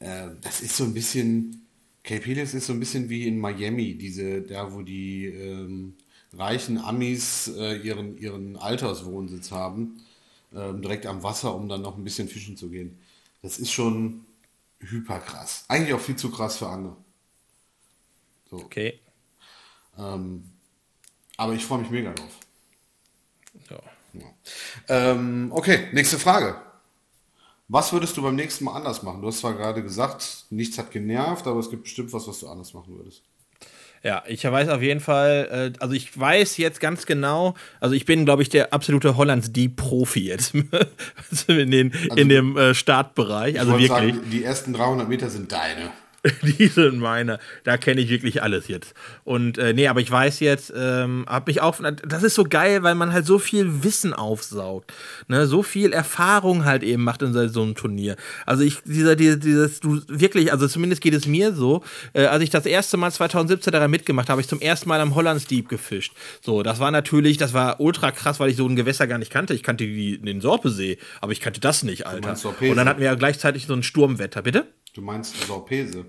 äh, das ist so ein bisschen, Cape Helios ist so ein bisschen wie in Miami, diese, da wo die ähm, reichen Amis äh, ihren, ihren Alterswohnsitz haben ähm, direkt am Wasser, um dann noch ein bisschen fischen zu gehen. Das ist schon hyper krass. Eigentlich auch viel zu krass für andere. So. Okay. Ähm, aber ich freue mich mega drauf. Ja. ja. Ähm, okay, nächste Frage. Was würdest du beim nächsten Mal anders machen? Du hast zwar gerade gesagt, nichts hat genervt, aber es gibt bestimmt was, was du anders machen würdest. Ja, ich weiß auf jeden Fall, äh, also ich weiß jetzt ganz genau, also ich bin, glaube ich, der absolute Hollands Deep Profi jetzt in, den, also, in dem äh, Startbereich. Also wirklich. Sagen, die ersten 300 Meter sind deine. die sind meine. Da kenne ich wirklich alles jetzt. Und äh, nee, aber ich weiß jetzt, ähm, habe ich auch, das ist so geil, weil man halt so viel Wissen aufsaugt. Ne? So viel Erfahrung halt eben macht in so einem Turnier. Also ich, dieser, dieser, dieses, du wirklich, also zumindest geht es mir so, äh, als ich das erste Mal 2017 daran mitgemacht habe, ich zum ersten Mal am Hollands Deep gefischt. So, das war natürlich, das war ultra krass, weil ich so ein Gewässer gar nicht kannte. Ich kannte die, den Sorpesee, aber ich kannte das nicht, Alter. Und dann hatten wir ja gleichzeitig so ein Sturmwetter, bitte? Du meinst Sorpese?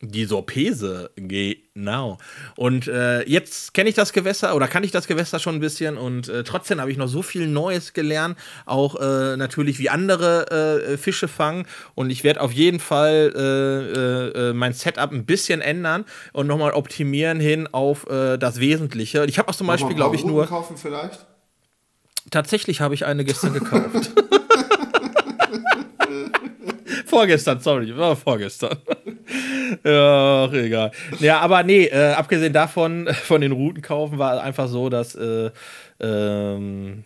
Die Sorpese, genau. Und äh, jetzt kenne ich das Gewässer oder kann ich das Gewässer schon ein bisschen und äh, trotzdem habe ich noch so viel Neues gelernt, auch äh, natürlich wie andere äh, Fische fangen und ich werde auf jeden Fall äh, äh, mein Setup ein bisschen ändern und nochmal optimieren hin auf das Wesentliche. Ich habe auch zum Beispiel, glaube ich, nur. kaufen vielleicht? Tatsächlich habe ich eine gestern gekauft. vorgestern, sorry, war vorgestern. ach, egal. Ja, aber nee, äh, abgesehen davon, von den Routen kaufen, war einfach so, dass, äh, ähm,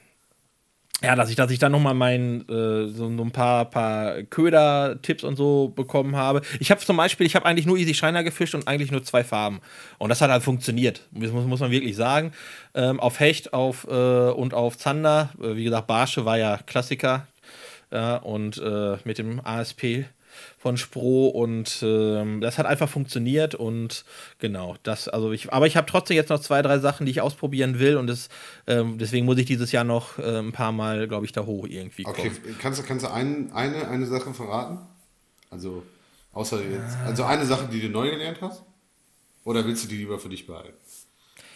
ja, dass ich, dass ich dann nochmal mein, äh, so, so, ein paar, paar Köder-Tipps und so bekommen habe. Ich habe zum Beispiel, ich habe eigentlich nur Easy Shiner gefischt und eigentlich nur zwei Farben. Und das hat halt funktioniert. Muss, muss man wirklich sagen. Ähm, auf Hecht auf, äh, und auf Zander. Äh, wie gesagt, Barsche war ja Klassiker. Ja, und äh, mit dem ASP von Spro und ähm, das hat einfach funktioniert und genau, das, also ich, aber ich habe trotzdem jetzt noch zwei, drei Sachen, die ich ausprobieren will und das, ähm, deswegen muss ich dieses Jahr noch äh, ein paar Mal, glaube ich, da hoch irgendwie kommen. Okay, kannst du, kannst du ein, eine, eine Sache verraten? Also, außer jetzt, also eine Sache, die du neu gelernt hast? Oder willst du die lieber für dich behalten?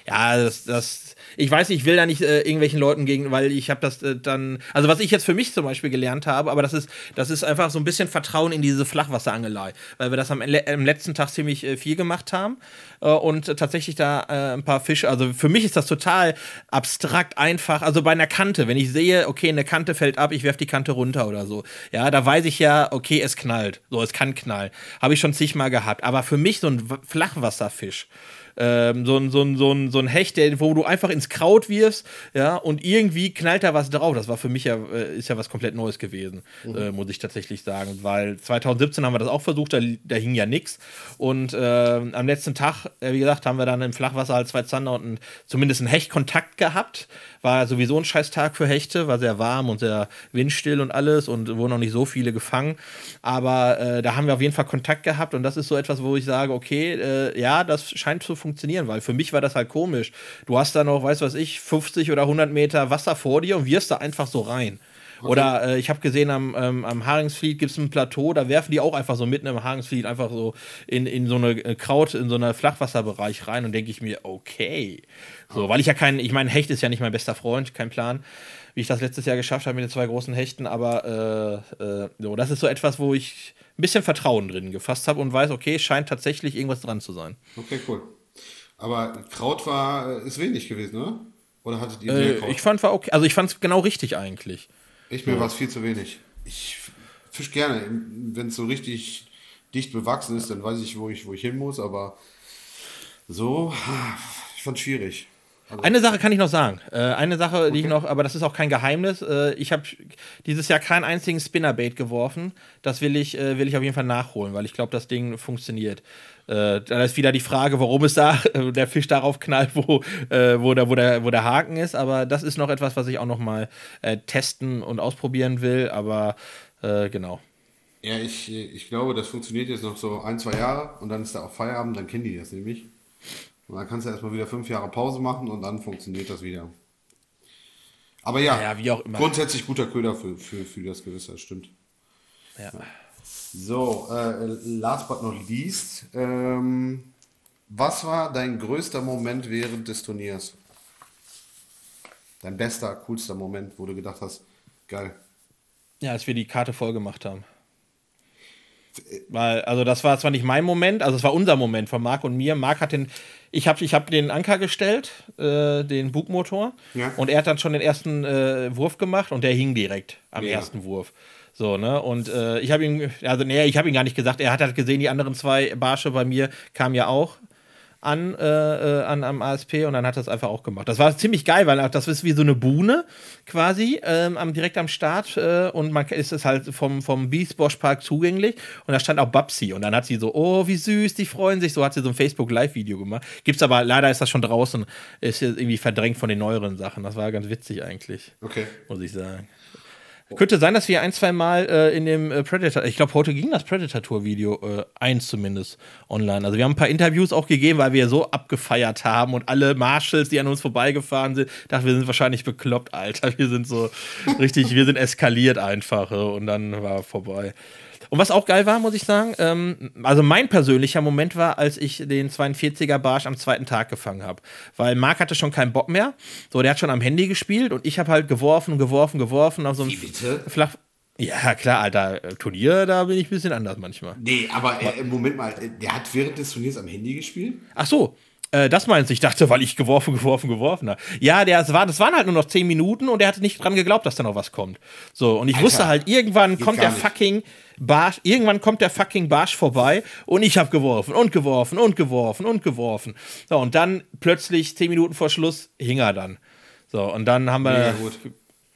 Ja, das, das, ich weiß, ich will da nicht äh, irgendwelchen Leuten gegen, weil ich habe das äh, dann, also was ich jetzt für mich zum Beispiel gelernt habe, aber das ist, das ist einfach so ein bisschen Vertrauen in diese Flachwasserangelei, weil wir das am, am letzten Tag ziemlich äh, viel gemacht haben äh, und tatsächlich da äh, ein paar Fische, also für mich ist das total abstrakt einfach, also bei einer Kante, wenn ich sehe, okay, eine Kante fällt ab, ich werfe die Kante runter oder so, ja, da weiß ich ja, okay, es knallt, so, es kann knallen, habe ich schon zigmal gehabt, aber für mich so ein Flachwasserfisch, ähm, so, ein, so, ein, so, ein, so ein Hecht, der, wo du einfach ins Kraut wirfst, ja, und irgendwie knallt da was drauf. Das war für mich ja, äh, ist ja was komplett Neues gewesen, mhm. äh, muss ich tatsächlich sagen. Weil 2017 haben wir das auch versucht, da, da hing ja nichts. Und äh, am letzten Tag, äh, wie gesagt, haben wir dann im Flachwasser halt zwei Zander und ein, zumindest einen Hechtkontakt gehabt. War sowieso ein scheiß Tag für Hechte, war sehr warm und sehr windstill und alles und wurden noch nicht so viele gefangen. Aber äh, da haben wir auf jeden Fall Kontakt gehabt und das ist so etwas, wo ich sage, okay, äh, ja, das scheint zu funktionieren, weil für mich war das halt komisch. Du hast da noch, weiß was ich, 50 oder 100 Meter Wasser vor dir und wirst da einfach so rein. Okay. Oder äh, ich habe gesehen, am, ähm, am Haringsfleet gibt es ein Plateau, da werfen die auch einfach so mitten im Haringsfleet einfach so in, in so eine äh, Kraut, in so einen Flachwasserbereich rein und denke ich mir, okay. So, weil ich ja kein, ich meine, Hecht ist ja nicht mein bester Freund, kein Plan, wie ich das letztes Jahr geschafft habe mit den zwei großen Hechten, aber äh, äh, so, das ist so etwas, wo ich ein bisschen Vertrauen drin gefasst habe und weiß, okay, scheint tatsächlich irgendwas dran zu sein. Okay, cool. Aber Kraut war, ist wenig gewesen, oder? Oder hattet ihr mehr Kraut? Ich fand war okay, also ich fand es genau richtig eigentlich. Ich mir ja. war es viel zu wenig. Ich fisch gerne, wenn es so richtig dicht bewachsen ist, dann weiß ich, wo ich, wo ich hin muss, aber so, ich fand es schwierig. Also eine Sache kann ich noch sagen. Äh, eine Sache, okay. die ich noch, aber das ist auch kein Geheimnis. Äh, ich habe dieses Jahr keinen einzigen Spinnerbait geworfen. Das will ich, äh, will ich auf jeden Fall nachholen, weil ich glaube, das Ding funktioniert. Äh, dann ist wieder die Frage, warum es da äh, der Fisch darauf knallt, wo, äh, wo, der, wo, der, wo der Haken ist. Aber das ist noch etwas, was ich auch noch mal testen und ausprobieren will. Aber genau. Ja, ich, ich glaube, das funktioniert jetzt noch so ein, zwei Jahre und dann ist da auch Feierabend, dann kennen die das nämlich. Und dann kannst du erstmal wieder fünf Jahre Pause machen und dann funktioniert das wieder. Aber ja, ja wie auch immer. grundsätzlich guter Köder für, für, für das Gewässer, stimmt. Ja. So, äh, last but not least, ähm, was war dein größter Moment während des Turniers? Dein bester, coolster Moment, wo du gedacht hast, geil. Ja, als wir die Karte voll gemacht haben. Weil, also das war zwar nicht mein Moment, also es war unser Moment von Marc und mir. Marc hat den, ich habe ich hab den Anker gestellt, äh, den Bugmotor, ja. und er hat dann schon den ersten äh, Wurf gemacht und der hing direkt am ja. ersten Wurf. So, ne? Und äh, ich habe ihn, also nee, ich habe ihn gar nicht gesagt, er hat halt gesehen, die anderen zwei Barsche bei mir kamen ja auch an, äh, äh, an am ASP und dann hat es einfach auch gemacht. Das war ziemlich geil, weil das ist wie so eine Buhne quasi ähm, am, direkt am Start äh, und man ist es halt vom, vom Beachbosch Park zugänglich und da stand auch Babsi und dann hat sie so, oh, wie süß, die freuen sich, so hat sie so ein Facebook-Live-Video gemacht. Gibt's aber, leider ist das schon draußen, ist irgendwie verdrängt von den neueren Sachen. Das war ganz witzig eigentlich. Okay. Muss ich sagen. Könnte sein, dass wir ein, zwei Mal äh, in dem äh, Predator, ich glaube, heute ging das Predator-Tour-Video, äh, eins zumindest, online. Also wir haben ein paar Interviews auch gegeben, weil wir so abgefeiert haben und alle Marshals, die an uns vorbeigefahren sind, dachten, wir sind wahrscheinlich bekloppt, Alter. Wir sind so richtig, wir sind eskaliert einfach äh, und dann war vorbei. Und was auch geil war, muss ich sagen, ähm, also mein persönlicher Moment war, als ich den 42er Barsch am zweiten Tag gefangen habe. Weil Marc hatte schon keinen Bock mehr. So, der hat schon am Handy gespielt und ich habe halt geworfen, geworfen, geworfen auf so einem flach. Ja, klar, Alter, Turnier, da bin ich ein bisschen anders manchmal. Nee, aber äh, Moment mal, der hat während des Turniers am Handy gespielt? Ach so, äh, das meinst du? Ich dachte, weil ich geworfen, geworfen, geworfen habe. Ja, der, das, war, das waren halt nur noch 10 Minuten und er hatte nicht dran geglaubt, dass da noch was kommt. So, und ich Alter, wusste halt, irgendwann kommt der fucking Barsch, irgendwann kommt der fucking Barsch vorbei und ich habe geworfen und geworfen und geworfen und geworfen. So, und dann plötzlich 10 Minuten vor Schluss hing er dann. So, und dann haben wir. Ja, gut.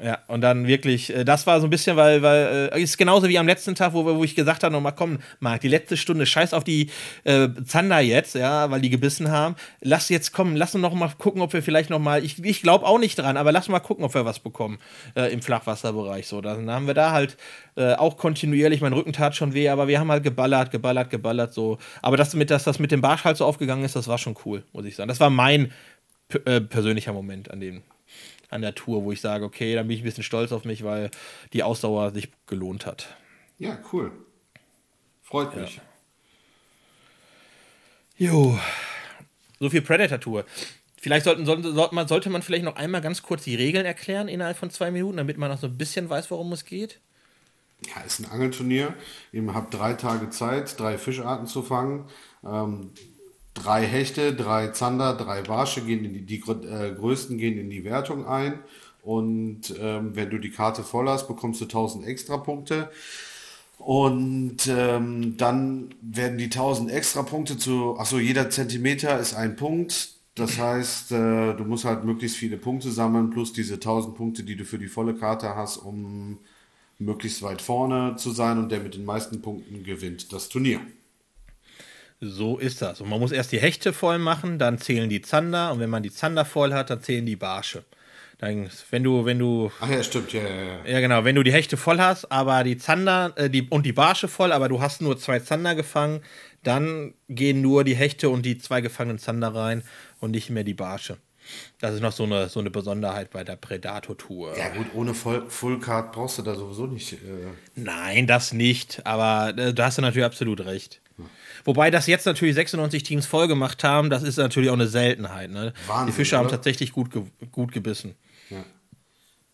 Ja, und dann wirklich, äh, das war so ein bisschen, weil, weil, äh, ist genauso wie am letzten Tag, wo, wo ich gesagt habe, nochmal komm, Marc, die letzte Stunde, scheiß auf die äh, Zander jetzt, ja, weil die gebissen haben. Lass jetzt kommen, lass uns noch mal gucken, ob wir vielleicht noch mal, ich, ich glaube auch nicht dran, aber lass mal gucken, ob wir was bekommen äh, im Flachwasserbereich. So, dann haben wir da halt äh, auch kontinuierlich, mein Rücken tat schon weh, aber wir haben halt geballert, geballert, geballert, so. Aber das mit, dass das mit dem Barsch halt so aufgegangen ist, das war schon cool, muss ich sagen. Das war mein äh, persönlicher Moment an dem an der Tour, wo ich sage, okay, dann bin ich ein bisschen stolz auf mich, weil die Ausdauer sich gelohnt hat. Ja, cool. Freut mich. Ja. Jo. So viel Predator-Tour. Vielleicht sollten, sollte, man, sollte man vielleicht noch einmal ganz kurz die Regeln erklären innerhalb von zwei Minuten, damit man noch so ein bisschen weiß, worum es geht. Ja, ist ein Angelturnier. Ihr habt drei Tage Zeit, drei Fischarten zu fangen. Ähm, drei Hechte, drei Zander, drei Barsche gehen in die, die äh, größten gehen in die Wertung ein. Und ähm, wenn du die Karte voll hast, bekommst du 1000 extra Punkte. Und ähm, dann werden die 1000 extra Punkte zu, achso, jeder Zentimeter ist ein Punkt. Das heißt, äh, du musst halt möglichst viele Punkte sammeln, plus diese 1000 Punkte, die du für die volle Karte hast, um möglichst weit vorne zu sein. Und der mit den meisten Punkten gewinnt das Turnier. So ist das. Und man muss erst die Hechte voll machen, dann zählen die Zander. Und wenn man die Zander voll hat, dann zählen die Barsche. Dann, wenn du, wenn du. Ach ja, stimmt, ja, ja, ja. Ja, genau. Wenn du die Hechte voll hast, aber die Zander äh, die, und die Barsche voll, aber du hast nur zwei Zander gefangen, dann gehen nur die Hechte und die zwei gefangenen Zander rein und nicht mehr die Barsche. Das ist noch so eine, so eine Besonderheit bei der Predator-Tour. Ja, gut, ohne Full, Full Card brauchst du da sowieso nicht. Äh Nein, das nicht. Aber äh, da hast du natürlich absolut recht. Hm. Wobei das jetzt natürlich 96 Teams voll gemacht haben, das ist natürlich auch eine Seltenheit. Ne? Wahnsinn, die Fische oder? haben tatsächlich gut, ge gut gebissen. Ja.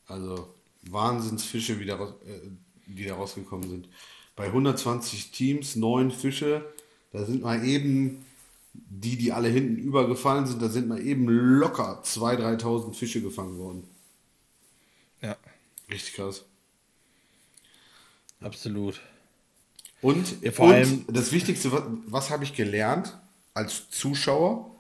Also Wahnsinnsfische, die da, äh, die da rausgekommen sind. Bei 120 Teams, neun Fische, da sind mal eben die, die alle hinten übergefallen sind, da sind mal eben locker 2.000, 3.000 Fische gefangen worden. Ja. Richtig krass. Absolut. Und, ja, vor und allem das Wichtigste, was, was habe ich gelernt als Zuschauer?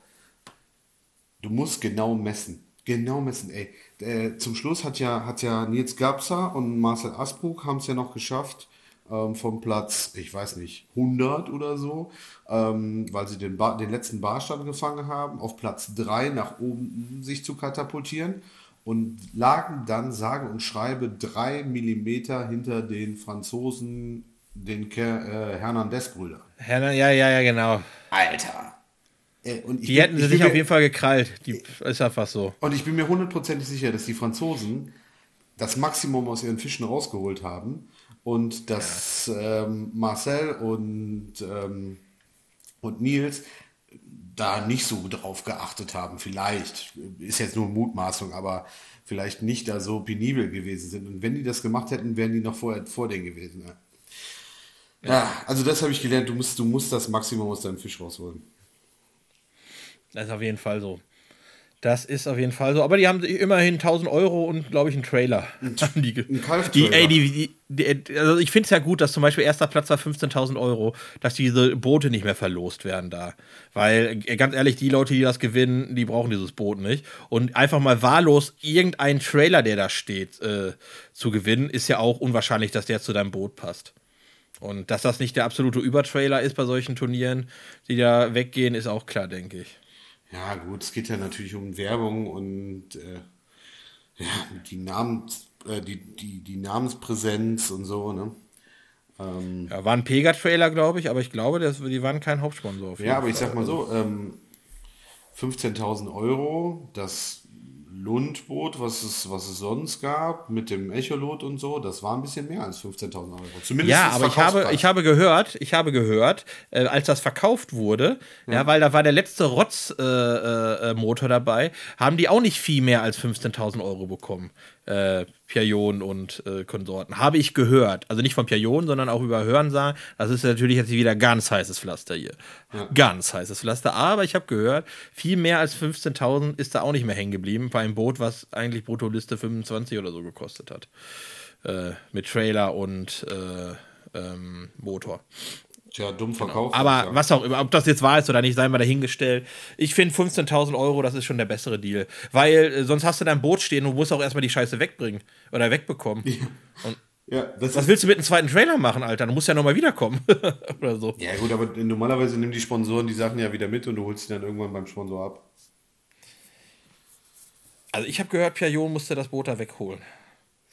Du musst genau messen. Genau messen, ey. Äh, zum Schluss hat ja, hat ja Nils Gabser und Marcel Asbruck haben es ja noch geschafft, ähm, vom Platz, ich weiß nicht, 100 oder so, ähm, weil sie den, ba den letzten Barstand gefangen haben, auf Platz 3 nach oben sich zu katapultieren und lagen dann, sage und schreibe, drei Millimeter hinter den Franzosen, den Ke äh, Hernandez-Brüdern. Ja, ja, ja, genau. Alter. Äh, die bin, hätten sie sich auf jeden Fall gekrallt. Die, ist fast so. Und ich bin mir hundertprozentig sicher, dass die Franzosen das Maximum aus ihren Fischen rausgeholt haben und dass ja. ähm, Marcel und, ähm, und Nils da nicht so drauf geachtet haben. Vielleicht, ist jetzt nur Mutmaßung, aber vielleicht nicht da so penibel gewesen sind. Und wenn die das gemacht hätten, wären die noch vorher vor denen gewesen. Ja. Ja, also das habe ich gelernt, du musst, du musst das Maximum aus deinem Fisch rausholen. Das ist auf jeden Fall so. Das ist auf jeden Fall so. Aber die haben immerhin 1000 Euro und, glaube ich, einen Trailer. Ein, die, ein die, ey, die, die, also ich finde es ja gut, dass zum Beispiel erster Platz war 15.000 Euro, dass diese Boote nicht mehr verlost werden da. Weil, äh, ganz ehrlich, die Leute, die das gewinnen, die brauchen dieses Boot nicht. Und einfach mal wahllos irgendeinen Trailer, der da steht, äh, zu gewinnen, ist ja auch unwahrscheinlich, dass der zu deinem Boot passt. Und dass das nicht der absolute Übertrailer ist bei solchen Turnieren, die da weggehen, ist auch klar, denke ich. Ja, gut, es geht ja natürlich um Werbung und äh, ja, die, Namens, äh, die, die, die Namenspräsenz und so, ne? Ähm, ja, war ein Pega-Trailer, glaube ich, aber ich glaube, das, die waren kein Hauptsponsor. Ja, aber Fall. ich sag mal so, ähm, 15.000 Euro, das Lundboot, was es, was es sonst gab, mit dem Echolot und so, das war ein bisschen mehr als 15.000 Euro. Zumindest ja, aber ich habe, ich habe gehört, ich habe gehört, äh, als das verkauft wurde, ja. ja. weil da war der letzte Rotz-Motor äh, äh, dabei, haben die auch nicht viel mehr als 15.000 Euro bekommen äh, Piajon und äh, Konsorten. Habe ich gehört. Also nicht von Piajon, sondern auch über Hörensagen. Das ist natürlich jetzt wieder ganz heißes Pflaster hier. Ja. Ganz heißes Pflaster. Aber ich habe gehört, viel mehr als 15.000 ist da auch nicht mehr hängen geblieben bei einem Boot, was eigentlich Bruttoliste 25 oder so gekostet hat. Äh, mit Trailer und äh, ähm, Motor. Tja, dumm genau. verkauft. Genau. Aber ja. was auch immer, ob das jetzt wahr ist oder nicht, sei mal dahingestellt. Ich finde 15.000 Euro, das ist schon der bessere Deal. Weil äh, sonst hast du dein Boot stehen und musst auch erstmal die Scheiße wegbringen oder wegbekommen. Ja. Und ja, was willst du mit einem zweiten Trailer machen, Alter? Du musst ja nochmal wiederkommen. oder so. Ja, gut, aber normalerweise nehmen die Sponsoren die Sachen ja wieder mit und du holst sie dann irgendwann beim Sponsor ab. Also ich habe gehört, Piaillon musste das Boot da wegholen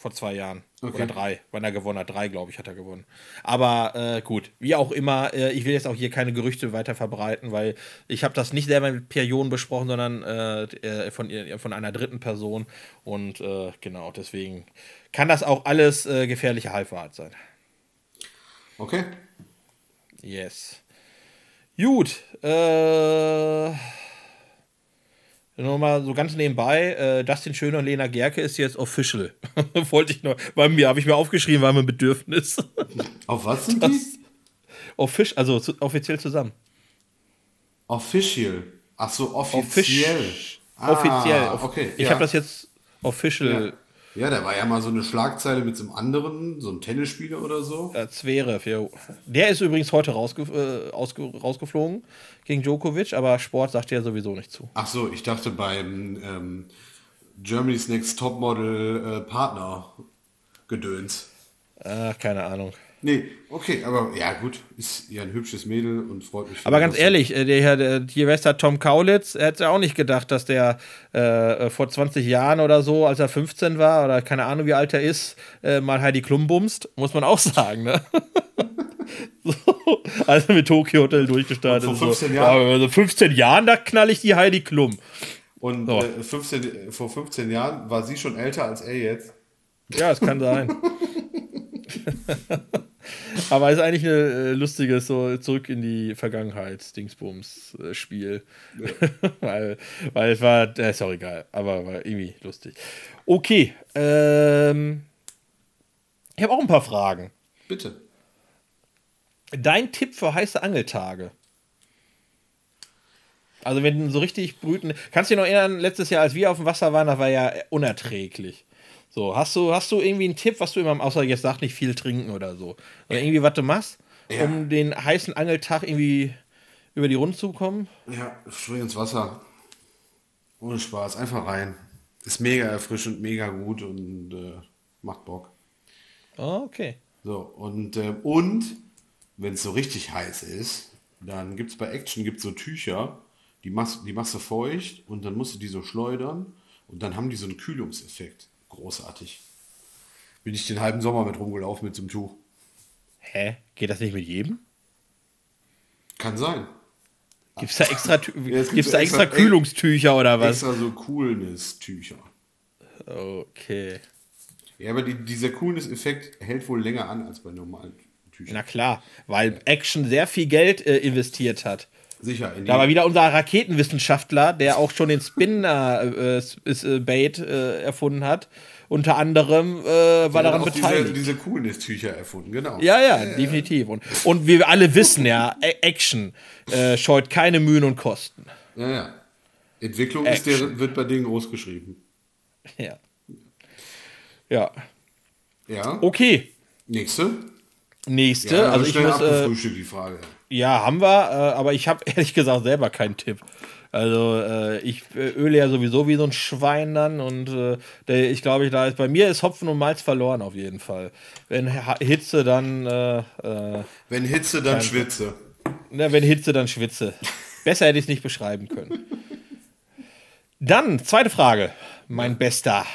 vor zwei Jahren. Okay. Oder drei, wenn er gewonnen hat. Drei, glaube ich, hat er gewonnen. Aber äh, gut, wie auch immer, äh, ich will jetzt auch hier keine Gerüchte weiter verbreiten, weil ich habe das nicht selber mit Pion besprochen, sondern äh, äh von, von einer dritten Person. Und äh, genau, deswegen kann das auch alles äh, gefährliche Halbwahrheit sein. Okay. Yes. Gut. Äh Nochmal so ganz nebenbei, äh, Dustin Schöner und Lena Gerke ist jetzt official. Wollte ich noch, bei mir habe ich mir aufgeschrieben, war mein Bedürfnis. Auf was sind die? Offisch, also zu, offiziell zusammen. Official. Ach so, offiziell. Offiziell. Ah, okay. Ich ja. habe das jetzt official. Ja, da war ja mal so eine Schlagzeile mit so einem anderen, so einem Tennisspieler oder so. Äh, Zverev, ja. Der ist übrigens heute rausge äh, ausge rausgeflogen gegen Djokovic, aber Sport sagt ja sowieso nicht zu. Ach so, ich dachte beim ähm, Germany's Next Topmodel äh, Partner Gedöns. Äh, keine Ahnung. Nee, okay, aber ja gut, ist ja ein hübsches Mädel und freut mich. Aber ganz ehrlich, äh, der, Herr- der, der Tom Kaulitz, er hätte ja auch nicht gedacht, dass der äh, vor 20 Jahren oder so, als er 15 war, oder keine Ahnung, wie alt er ist, äh, mal Heidi Klum bumst, muss man auch sagen, ne? so, also mit Tokyo Hotel durchgestartet. Und vor 15 so. Jahren? Ja, also 15 Jahren, da knall ich die Heidi Klum. Und So. äh, 15, vor 15 Jahren war sie schon älter als er jetzt. Ja, es kann sein. Aber es ist eigentlich ein äh, lustiges, so zurück in die Vergangenheit, Dingsbums-Spiel. weil, weil es war, äh, ist auch egal, aber war irgendwie lustig. Okay, ähm, ich habe auch ein paar Fragen. Bitte. Dein Tipp für heiße Angeltage? Also wenn so richtig brüten, kannst du dich noch erinnern, letztes Jahr, als wir auf dem Wasser waren, das war ja unerträglich. So, hast du, hast du irgendwie einen Tipp, was du immer, außer jetzt sag nicht viel trinken oder so, oder irgendwie was du machst, Ja. um den heißen Angeltag irgendwie über die Runde zu kommen? Ja, spring ins Wasser. Ohne Spaß, einfach rein. Ist mega erfrischend, mega gut und äh, macht Bock. Oh, okay. So, und, äh, und wenn es so richtig heiß ist, dann gibt es bei Action gibt's so Tücher, die machst, die machst du feucht und dann musst du die so schleudern und dann haben die so einen Kühlungseffekt. Großartig. Bin ich den halben Sommer mit rumgelaufen mit so einem Tuch. Hä? Geht das nicht mit jedem? Kann sein. Gibt es da extra, Ja, gibt's da extra, extra- Kühlungstücher oder was? Extra so Coolness-Tücher. Okay. Ja, aber die, dieser Coolness-Effekt hält wohl länger an als bei normalen Tüchern. Na klar, weil Action sehr viel Geld äh, investiert hat. Sicher. Da war wieder unser Raketenwissenschaftler, der auch schon den Spinner-Bait äh, erfunden hat. Unter anderem äh, war daran auch beteiligt. Diese, diese Coolness-Tücher erfunden, genau. ja, ja, definitiv. Und, und wir alle wissen ja, Action äh, scheut keine Mühen und Kosten. Ja, ja. Entwicklung ist der, wird bei denen groß geschrieben. Ja. Ja. Ja. Okay. Nächste. Nächste. Ja, also ich muss. Äh, die Frage. Ja, haben wir, äh, aber ich habe ehrlich gesagt selber keinen Tipp. Also äh, ich äh, öle ja sowieso wie so ein Schwein dann und äh, der, ich glaube, ich da ist bei mir ist Hopfen und Malz verloren auf jeden Fall. Wenn Hitze, dann äh, äh, Wenn Hitze, dann Schwitze. na, wenn Hitze, dann Schwitze. Besser hätte ich es nicht beschreiben können. Dann zweite Frage, mein Bester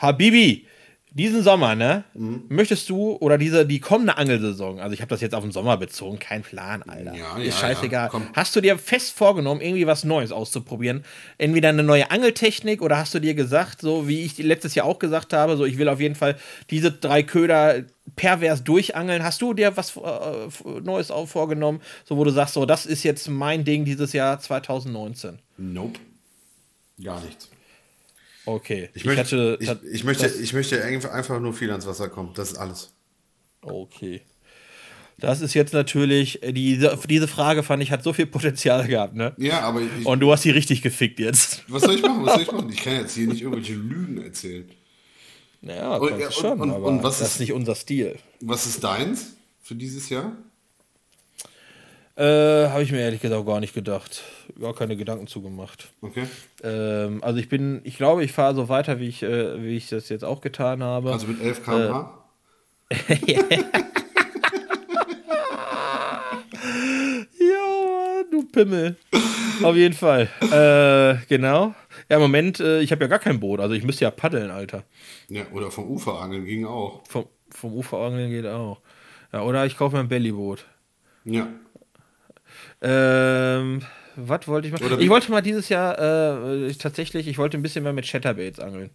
Habibi. Diesen Sommer, ne? Mhm. Möchtest du oder diese die kommende Angelsaison, also ich habe das jetzt auf den Sommer bezogen, kein Plan, Alter. Ja, ist ja, scheißegal. ja, hast du dir fest vorgenommen, irgendwie was Neues auszuprobieren? Entweder eine neue Angeltechnik oder hast du dir gesagt, so wie ich letztes Jahr auch gesagt habe, so ich will auf jeden Fall diese drei Köder pervers durchangeln. Hast du dir was äh, Neues auch vorgenommen, so wo du sagst, so das ist jetzt mein Ding dieses Jahr 2019? Nope. Gar nichts. Okay. Ich, möchte, hatte- ich, ich, möchte, ich möchte einfach nur viel ans Wasser kommen. Das ist alles. Okay. Das ist jetzt natürlich, äh, diese, diese Frage fand ich, hat so viel Potenzial gehabt, ne? Ja, aber ich, Und du hast sie richtig gefickt jetzt. was soll ich machen? Was soll ich machen? Ich kann jetzt hier nicht irgendwelche Lügen erzählen. Ja, Und- kannst ja, du schon, und- und- und das ist- ist nicht unser Stil. Was ist deins für dieses Jahr? Äh, habe ich mir ehrlich gesagt gar nicht gedacht. Gar keine Gedanken zugemacht. Okay. Ähm, also ich bin, ich glaube, ich fahre so weiter, wie ich, äh, wie ich das jetzt auch getan habe. Also mit 11 km/h? Ja, du Pimmel. Auf jeden Fall. Äh, genau. Ja, im Moment, äh, ich habe ja gar kein Boot. Also ich müsste ja paddeln, Alter. Ja, oder vom Ufer angeln ging auch. Vom, vom Ufer angeln geht auch. Ja, oder ich kaufe mir ein Bellyboot. Ja. Ähm, was wollte ich mal? Oder ich wollte mal dieses Jahr äh, ich, tatsächlich, ich wollte ein bisschen mehr mit Chatterbaits angeln.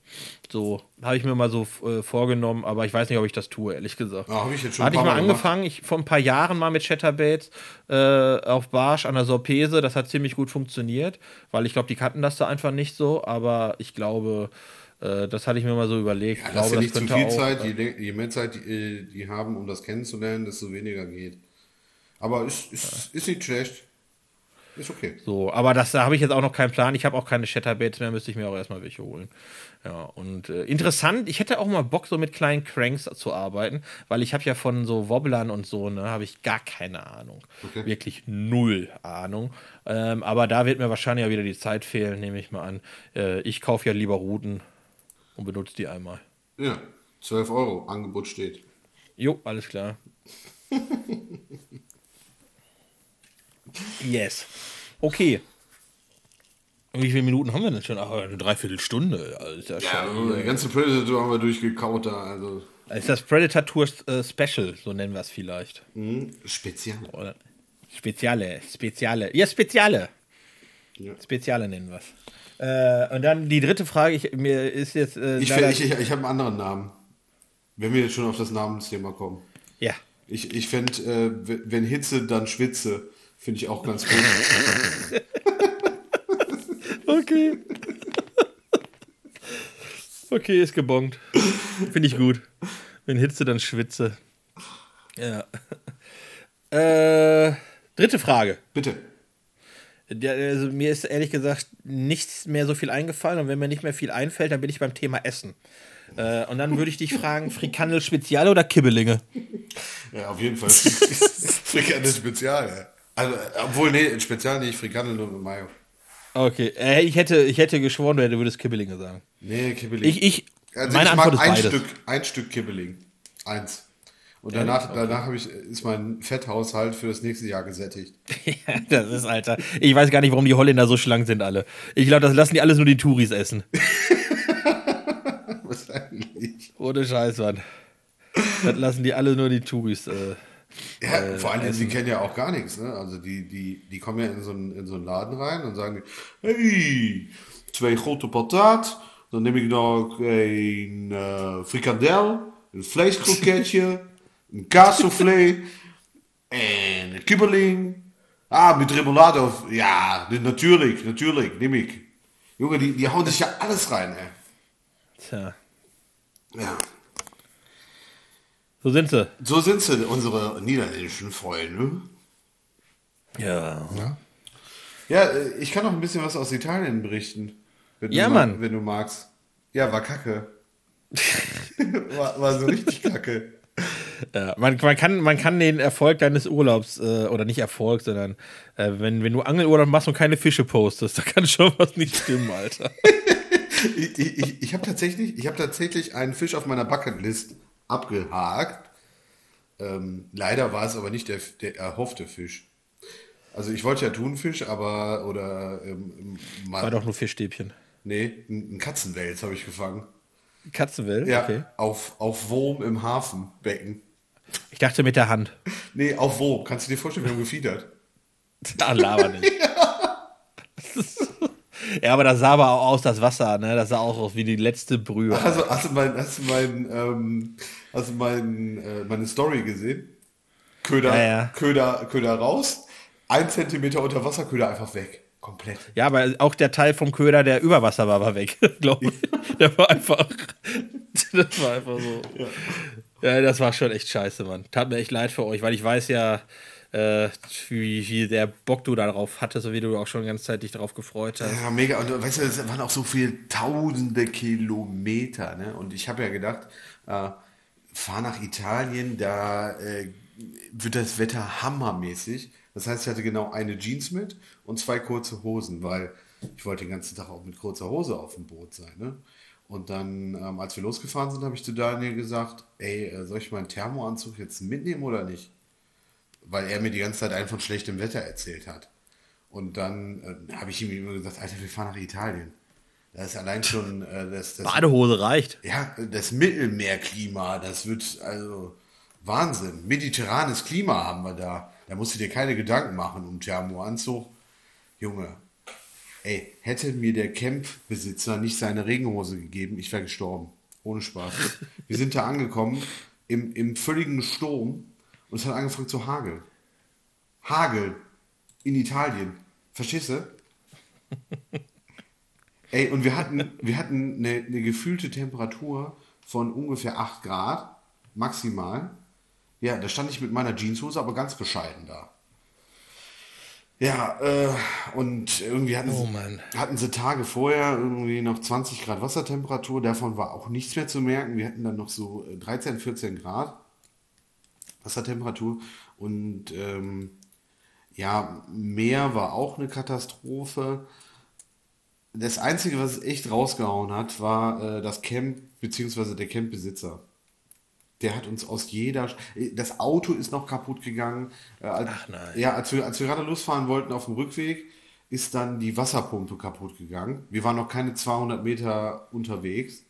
So, habe ich mir mal so äh, vorgenommen, aber ich weiß nicht, ob ich das tue, ehrlich gesagt. Ah, hab ich jetzt schon Hatte ich mal Mal angefangen, ich, vor ein paar Jahren mal mit Chatterbaits äh, auf Barsch an der Sorpese. Das hat ziemlich gut funktioniert, weil ich glaube, die kannten das da einfach nicht so, aber ich glaube, äh, das hatte ich mir mal so überlegt. Ja, ich glaube, dir nicht das zu viel auch, Zeit. Je, le- je mehr Zeit die, äh, die haben, um das kennenzulernen, desto weniger geht. Aber ist, ist, ist nicht schlecht. Ist okay. So, aber das, da habe ich jetzt auch noch keinen Plan. Ich habe auch keine Chatterbaits mehr, müsste ich mir auch erstmal welche holen. Ja, und äh, interessant, ich hätte auch mal Bock, so mit kleinen Cranks zu arbeiten, weil ich habe ja von so Wobblern und so, ne, habe ich gar keine Ahnung. Okay. Wirklich null Ahnung. Ähm, aber da wird mir wahrscheinlich ja wieder die Zeit fehlen, nehme ich mal an. Äh, ich kaufe ja lieber Routen und benutze die einmal. Ja, 12 Euro. Angebot steht. Jo, alles klar. yes. Okay. Wie viele Minuten haben wir denn schon? Ach, eine Dreiviertelstunde. Also ja schon, die ganze Predator haben wir durchgekaut da. Also ist das Predator Tour äh, Special, so nennen wir es vielleicht. hm, speziell. Oder Speziale, Speziale. Ja, Speziale. Ja. Speziale nennen wir es. Äh, und dann die dritte Frage, ich, mir ist jetzt. Äh, Ich, ich, ich, ich habe einen anderen Namen. Wenn wir jetzt schon auf das Namensthema kommen. ja. Ich, ich fände, äh, wenn Hitze, dann Schwitze. Finde ich auch ganz gut. Okay. okay, ist gebongt. Finde ich gut. Wenn Hitze, dann schwitze. Ja. Äh, dritte Frage. Bitte. Ja, also mir ist ehrlich gesagt nichts mehr so viel eingefallen und wenn mir nicht mehr viel einfällt, dann bin ich beim Thema Essen. Äh, und dann würde ich dich fragen, Frikandel Spezial oder Kibbelinge? Ja, auf jeden Fall. Frikandel Spezial, ja. Also, obwohl, nee, Spezial nicht, Frikandel nur mit Mayo. Okay, äh, ich, hätte, ich hätte geschworen, du würdest Kibbelinge sagen. Nee, Kibbeling. Ich, ich, also meine ich Antwort mag ist ein beides. Stück, ein Stück Kibbeling. Eins. Und danach, danach habe ich, ist mein Fetthaushalt für das nächste Jahr gesättigt. Ja, das ist, Alter. Ich weiß gar nicht, warum die Holländer so schlank sind, alle. Ich glaube, das lassen die alles nur die Touris essen. Wahrscheinlich. Ohne Scheiß, Mann. Das lassen die alle nur die Touris. Äh. Ja, vor allem, sie kennen ja auch gar nichts, ne? Also die, die, die kommen ja in so, einen, in so einen Laden rein und sagen, hey, zwei grote patat, dann nehme ich noch ein äh, Frikandel, ein Vleeskroketje, ein Kaassoufflé, ein Kibbeling, ah, mit Remoulade, auf, ja, natürlich, natürlich, nehme ich. Junge, die, die hauen sich ja alles rein, ey. Tja. Ja. So sind sie. So sind sie, unsere niederländischen Freunde. Ja. Ja, äh, ich kann noch ein bisschen was aus Italien berichten. Wenn Ja, du ma- Mann. Wenn du magst. Ja, war kacke. war, war so richtig kacke. Ja, man, man, kann, man kann den Erfolg deines Urlaubs, äh, oder nicht Erfolg, sondern äh, wenn, wenn du Angelurlaub machst und keine Fische postest, da kann schon was nicht stimmen, Alter. Ich, ich, ich, ich habe tatsächlich, ich hab tatsächlich einen Fisch auf meiner Bucketlist abgehakt. Ähm, leider war es aber nicht der, der erhoffte Fisch. Also ich wollte ja Thunfisch, aber oder ähm, War doch nur vier Stäbchen. nee, ein Katzenwels habe ich gefangen. Katzenwelt? Ja, Okay. auf, auf Wurm im Hafenbecken. Ich dachte mit der Hand. Nee, auf Wurm. Kannst du dir vorstellen, wir haben gefiedert. Ah, laber nicht. ja, aber das sah aber auch aus, das Wasser, ne? Das sah auch aus wie die letzte Brühe. Also, hast du mein, hast du mein, ähm, hast du mein, äh, meine Story gesehen? Köder, Ja, ja. Köder, Köder raus, ein Zentimeter unter Wasser, Köder einfach weg. Komplett. Ja, aber auch der Teil vom Köder, der über Wasser war, war weg, glaube ich. Der war einfach. Das war einfach so. Ja. das war schon echt scheiße, Mann. Tat mir echt leid für euch, weil ich weiß ja, äh, wie, wie der Bock du darauf hattest, so wie du auch schon die ganze Zeit dich darauf gefreut hast. Ja, mega. Und weißt du, es waren auch so viele tausende Kilometer. Ne? Und ich habe ja gedacht, äh, fahr nach Italien, da äh, wird das Wetter hammermäßig. Das heißt, ich hatte genau eine Jeans mit und zwei kurze Hosen, weil ich wollte den ganzen Tag auch mit kurzer Hose auf dem Boot sein. Ne? Und dann, ähm, als wir losgefahren sind, habe ich zu Daniel gesagt, ey, äh, soll ich meinen Thermoanzug jetzt mitnehmen oder nicht? Weil er mir die ganze Zeit einen von schlechtem Wetter erzählt hat. Und dann äh, habe ich ihm immer gesagt, Alter, wir fahren nach Italien. Das ist allein schon äh, das, das, Badehose reicht. ja, das Mittelmeerklima, das wird also Wahnsinn. Mediterranes Klima haben wir da. Da musst du dir keine Gedanken machen um Thermoanzug. Junge, ey, hätte mir der Camp-Besitzer nicht seine Regenhose gegeben, ich wäre gestorben. Ohne Spaß. Wir sind da angekommen im, im völligen Sturm und es hat angefangen zu hageln. Hagel in Italien. Verstehst du? Ey, und wir hatten, wir hatten eine, eine gefühlte Temperatur von ungefähr 8 Grad, maximal. Ja, da stand ich mit meiner Jeanshose, aber ganz bescheiden da. Ja, äh, und irgendwie hatten, Oh sie, hatten sie Tage vorher irgendwie noch 20 Grad Wassertemperatur. Davon war auch nichts mehr zu merken. Wir hatten dann noch so äh, 13, 14 Grad Wassertemperatur. Und ähm, ja, Meer war auch eine Katastrophe. Das Einzige, was es echt rausgehauen hat, war äh, das Camp, beziehungsweise der Campbesitzer. Der hat uns aus jeder. Das Auto ist noch kaputt gegangen. Äh, als, Ach nein. Ja, als wir, als wir gerade losfahren wollten auf dem Rückweg, ist dann die Wasserpumpe kaputt gegangen. Wir waren noch keine 200 Meter unterwegs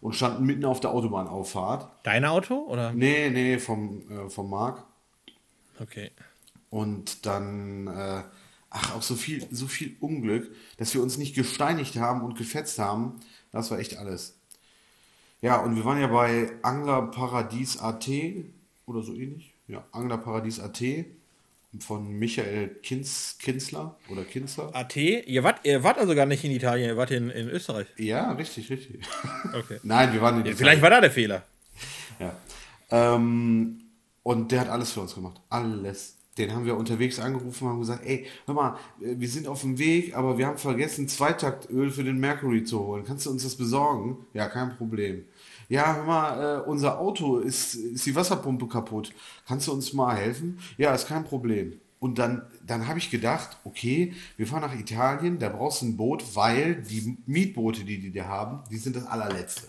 und standen mitten auf der Autobahnauffahrt. Dein Auto oder? Nee, nee, vom, äh, vom Marc. Okay. Und dann, äh, ach, auch so viel, so viel Unglück, dass wir uns nicht gesteinigt haben und gefetzt haben. Das war echt alles. Ja, und wir waren ja bei Anglerparadies AT oder so ähnlich. Ja, Anglerparadies AT von Michael Kinz, Kinzler oder Kinzler. AT? Ihr wart, ihr wart also gar nicht in Italien, ihr wart in, in Österreich. Ja, richtig, richtig. Okay. Nein, wir waren in Ja, vielleicht war da der Fehler. Ja. Ähm, und der hat alles für uns gemacht. Alles. Den haben wir unterwegs angerufen und haben gesagt, ey, hör mal, wir sind auf dem Weg, aber wir haben vergessen, Zweitaktöl für den Mercury zu holen. Kannst du uns das besorgen? Ja, kein Problem. Ja, hör mal, äh, unser Auto ist, ist die Wasserpumpe kaputt. Kannst du uns mal helfen? Ja, ist kein Problem. Und dann, dann habe ich gedacht, okay, wir fahren nach Italien, da brauchst du ein Boot, weil die Mietboote, die die da haben, die sind das allerletzte.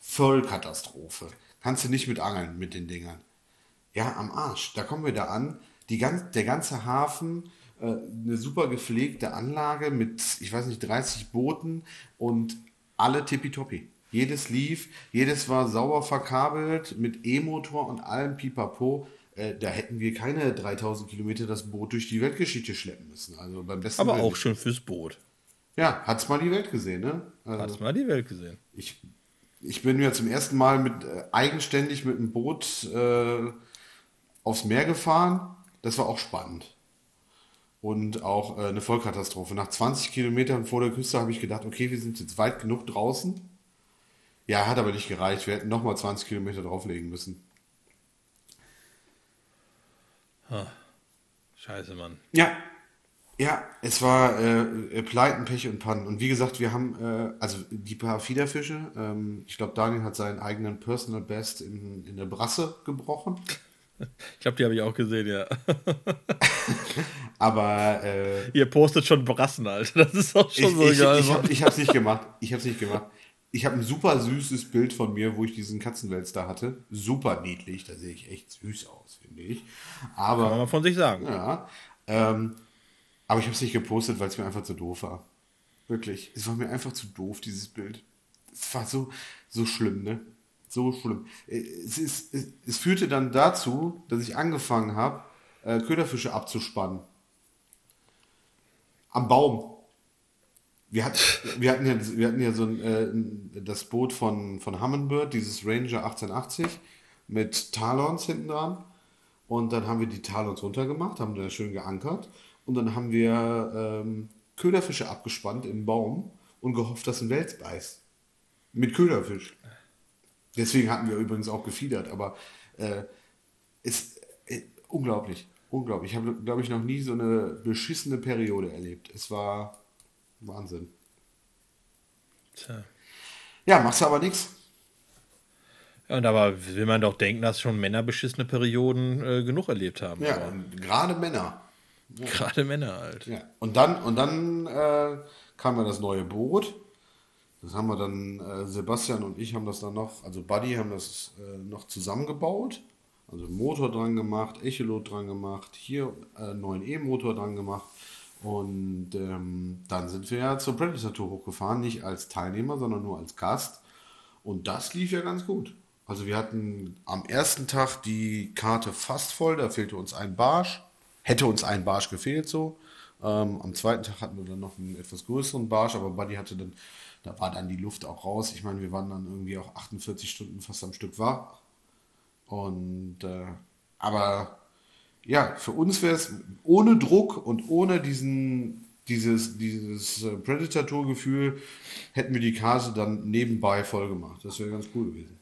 Vollkatastrophe. Kannst du nicht mit angeln mit den Dingern. Ja, am Arsch. Da kommen wir da an. Die ganz, der ganze Hafen, äh, eine super gepflegte Anlage mit, ich weiß nicht, 30 Booten und alle tippitoppi. Jedes lief, jedes war sauber verkabelt mit E-Motor und allem Pipapo. Äh, da hätten wir keine 3000 Kilometer das Boot durch die Weltgeschichte schleppen müssen. Also beim besten Aber Willen. auch schön fürs Boot. Ja, hat's mal die Welt gesehen, ne? Also, Hast mal die Welt gesehen. ich, ich bin ja zum ersten Mal mit äh, eigenständig mit einem Boot äh, aufs Meer gefahren. Das war auch spannend. Und auch äh, eine Vollkatastrophe. Nach 20 Kilometern vor der Küste habe ich gedacht, okay, wir sind jetzt weit genug draußen. Ja, hat aber nicht gereicht. Wir hätten nochmal 20 Kilometer drauflegen müssen. Scheiße, Mann. Ja, ja, es war äh, äh, Pleiten, Pech und Pannen. Und wie gesagt, wir haben, äh, also die paar Fiederfische, ähm, ich glaube, Daniel hat seinen eigenen Personal Best in, in der Brasse gebrochen. Ich glaube, die habe ich auch gesehen, ja. Aber äh, Ihr postet schon Brassen, Alter. Das ist auch ich, schon so ich, geil. ich, ich hab's nicht gemacht. Ich hab's nicht gemacht. Ich habe ein super süßes Bild von mir, wo ich diesen Katzenwels da hatte. Super niedlich, da sehe ich echt süß aus, finde ich. Aber Kann man von sich sagen. Ja. Ähm, aber ich habe es nicht gepostet, weil es mir einfach zu doof war. Wirklich. Es war mir einfach zu doof, dieses Bild. Es war so, so schlimm, ne? So schlimm. Äh, Es, ist, es, es führte dann dazu, dass ich angefangen habe, äh, Köderfische abzuspannen. Am Baum. Wir hatten, wir hatten, ja, wir hatten ja so ein, äh, das Boot von, von Humminbird, dieses Ranger 1880 mit Talons hinten dran. Und dann haben wir die Talons runtergemacht, haben da schön geankert. Und dann haben wir ähm, Köderfische abgespannt im Baum und gehofft, dass ein Wels beißt. Mit Köderfisch. Deswegen hatten wir übrigens auch gefiedert, aber äh, ist äh, unglaublich. Unglaublich. Ich habe, glaube ich, noch nie so eine beschissene Periode erlebt. Es war Wahnsinn. Tja. Ja, machst du aber nichts. Ja, und aber will man doch denken, dass schon Männer beschissene Perioden äh, genug erlebt haben. Ja, Aber gerade Männer. Gerade Männer halt. Ja. Und dann, und dann äh, kam ja das neue Boot. Das haben wir dann, äh, Sebastian und ich haben das dann noch, also Buddy haben das äh, noch zusammengebaut. Also Motor dran gemacht, Echolot dran gemacht, hier äh, neuen E-Motor dran gemacht. Und ähm, dann sind wir ja zur Predator Tour hochgefahren, nicht als Teilnehmer, sondern nur als Gast. Und das lief ja ganz gut. Also wir hatten am ersten Tag die Karte fast voll, da fehlte uns ein Barsch. Hätte uns ein Barsch gefehlt so. Ähm, am zweiten Tag hatten wir dann noch einen etwas größeren Barsch, aber Buddy hatte dann, da war dann die Luft auch raus. Ich meine, wir waren dann irgendwie auch 48 Stunden fast am Stück wach. Und äh, aber ja, für uns wäre es ohne Druck und ohne diesen, dieses, dieses äh, Predator-Tour-Gefühl, hätten wir die Karte dann nebenbei voll gemacht. Das wäre ganz cool gewesen.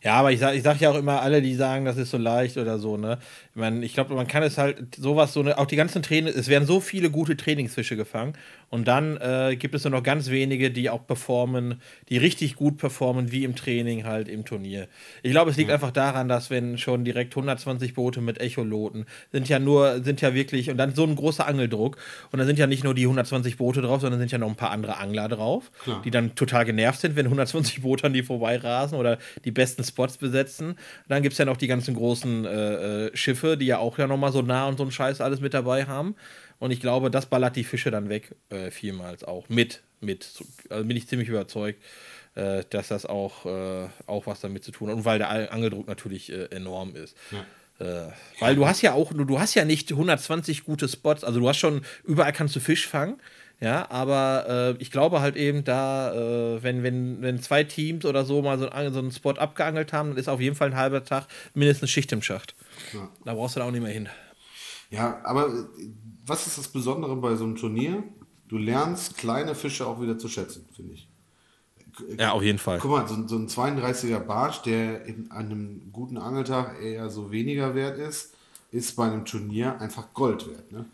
Ja, aber ich sage ich sag ja auch immer, alle, die sagen, das ist so leicht oder so, ne? Ich meine, ich glaube, man kann es halt sowas, so eine, auch die ganzen Trainings, es werden so viele gute Trainingsfische gefangen und dann äh, gibt es nur noch ganz wenige, die auch performen, die richtig gut performen, wie im Training halt im Turnier. Ich glaube, es liegt ja. einfach daran, dass wenn schon direkt 120 Boote mit Echoloten sind ja nur, sind ja wirklich, und dann so ein großer Angeldruck und dann sind ja nicht nur die 120 Boote drauf, sondern sind ja noch ein paar andere Angler drauf, Klar. die dann total genervt sind, wenn 120 Boote an die vorbeirasen oder die besten Spots besetzen. Dann gibt es ja noch die ganzen großen äh, äh, Schiffe, die ja auch ja nochmal so nah und so ein Scheiß alles mit dabei haben. Und ich glaube, das ballert die Fische dann weg, äh, vielmals auch. Mit, mit. Also bin ich ziemlich überzeugt, äh, dass das auch, äh, auch was damit zu tun hat. Und weil der Angeldruck natürlich äh, enorm ist. Ja. Äh, weil du hast ja auch, du hast ja nicht 120 gute Spots, also du hast schon, überall kannst du Fisch fangen. Ja, aber äh, ich glaube halt eben, da, äh, wenn, wenn, wenn zwei Teams oder so mal so, einen, so einen Spot abgeangelt haben, dann ist auf jeden Fall ein halber Tag mindestens Schicht im Schacht. Ja. Da brauchst du da auch nicht mehr hin. Ja, aber äh, was ist das Besondere bei so einem Turnier? Du lernst kleine Fische auch wieder zu schätzen, finde ich. Ja, auf jeden Fall. Guck mal, so, so ein 32er Barsch, der in einem guten Angeltag eher so weniger wert ist, ist bei einem Turnier einfach Gold wert. Ne?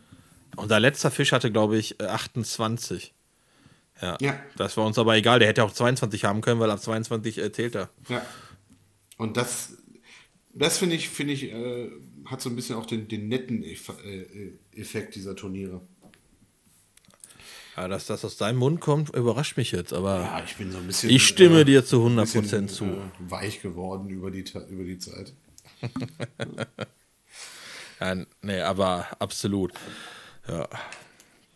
Unser letzter Fisch hatte, glaube ich, 28. Äh, ja. ja. Das war uns aber egal. Der hätte auch 22 haben können, weil ab 22 äh, zählt er. Ja. Und das, das finde ich, finde ich, äh, hat so ein bisschen auch den, den netten Eff äh, Effekt dieser Turniere. Ja, dass das aus deinem Mund kommt, überrascht mich jetzt, aber ja, ich bin so ein bisschen. Ich stimme äh, dir zu 100% bisschen, zu. Äh, weich geworden über die, über die Zeit. ja, nee, aber absolut. Ja.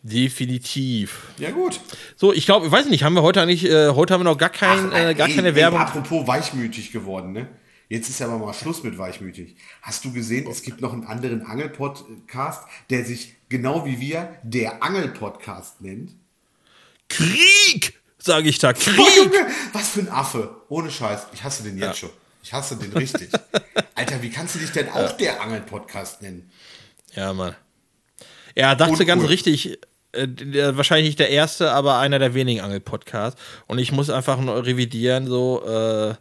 Definitiv. Ja, gut. So, ich glaube, ich weiß nicht, haben wir heute eigentlich, äh, heute haben wir noch gar, kein, Ach, äh, gar ey, keine ey, Werbung. Apropos weichmütig geworden, ne? Jetzt ist aber mal Schluss mit weichmütig. Hast du gesehen, es gibt noch einen anderen Angelpodcast, der sich genau wie wir der Angelpodcast nennt? Krieg, sage ich da. Krieg. was für ein Affe. Ohne Scheiß. Ich hasse den jetzt ja. schon. Ich hasse den richtig. Alter, wie kannst du dich denn auch ja. der Angelpodcast nennen? Ja, Mann. Er dachte Uncool. ganz richtig, äh, wahrscheinlich nicht der erste, aber einer der wenigen Angel-Podcasts. Und ich muss einfach nur revidieren, so, äh,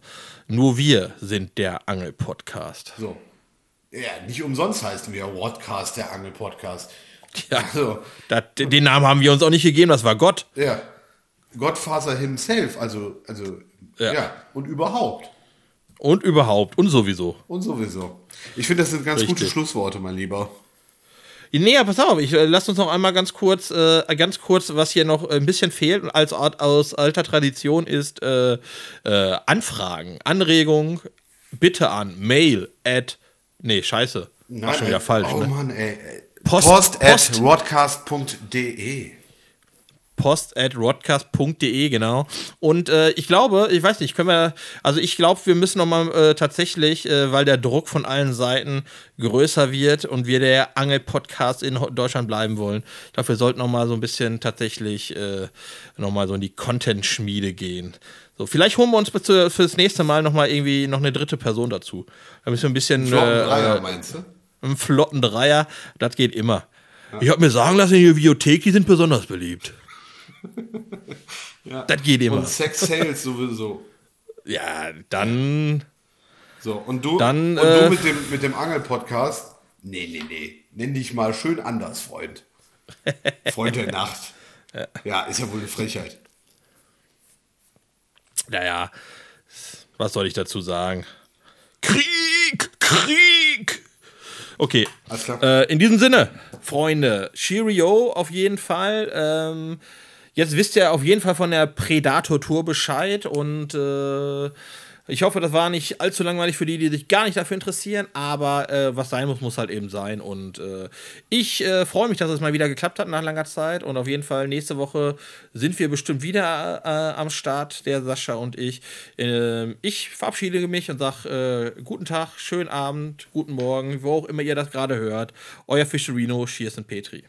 nur wir sind der Angel-Podcast. So. Ja, nicht umsonst heißen wir Podcast, der Angel-Podcast. Ja, also, das, den Namen haben wir uns auch nicht gegeben, das war Gott. Ja. Godfather himself, also, also, ja, ja und überhaupt. Und überhaupt und sowieso. Und sowieso. Ich finde, das sind ganz Richtig. gute Schlussworte, mein Lieber. Nee, ja, pass auf, ich äh, lass uns noch einmal ganz kurz, äh, ganz kurz, was hier noch ein bisschen fehlt und als Art aus alter Tradition ist, äh, äh, Anfragen, Anregungen, bitte an mail at, nee, scheiße, Nein, schon wieder falsch. Oh ne? Mann, ey. Post, Post, Post at broadcast.de post at rodcast.de, genau. Und äh, ich glaube, ich weiß nicht, können wir, also ich glaube, wir müssen nochmal äh, tatsächlich, äh, weil der Druck von allen Seiten größer wird und wir der Angel-Podcast in Deutschland bleiben wollen, dafür sollten nochmal so ein bisschen tatsächlich äh, nochmal so in die Content-Schmiede gehen. So, vielleicht holen wir uns für das nächste Mal nochmal irgendwie noch eine dritte Person dazu. Da müssen wir ein bisschen. Einen flotten Dreier, äh, meinst du? Einen flotten Dreier, das geht immer. Ja. Ich habe mir sagen lassen, die Bibliothek, die sind besonders beliebt. Ja. Das geht immer. Und Sex Sales sowieso. Ja, dann. So, und du, dann, und äh, du mit dem, mit dem Angel-Podcast? Nee, nee, nee. Nenn dich mal schön anders, Freund. Freund der Nacht. Ja. ist ja wohl eine Frechheit. Naja, was soll ich dazu sagen? Krieg! Krieg! Okay. Äh, in diesem Sinne, Freunde, Cheerio auf jeden Fall. Ähm, Jetzt wisst ihr auf jeden Fall von der Predator Tour Bescheid und äh, Ich hoffe, das war nicht allzu langweilig für die, die sich gar nicht dafür interessieren, aber äh, was sein muss, muss halt eben sein. Und äh, ich äh, freue mich, dass es mal wieder geklappt hat nach langer Zeit. Und auf jeden Fall nächste Woche sind wir bestimmt wieder äh, am Start, der Sascha und ich. Ähm, ich verabschiede mich und sage äh, guten Tag, schönen Abend, guten Morgen, wo auch immer ihr das gerade hört. Euer Fischerino, Cheers und Petri.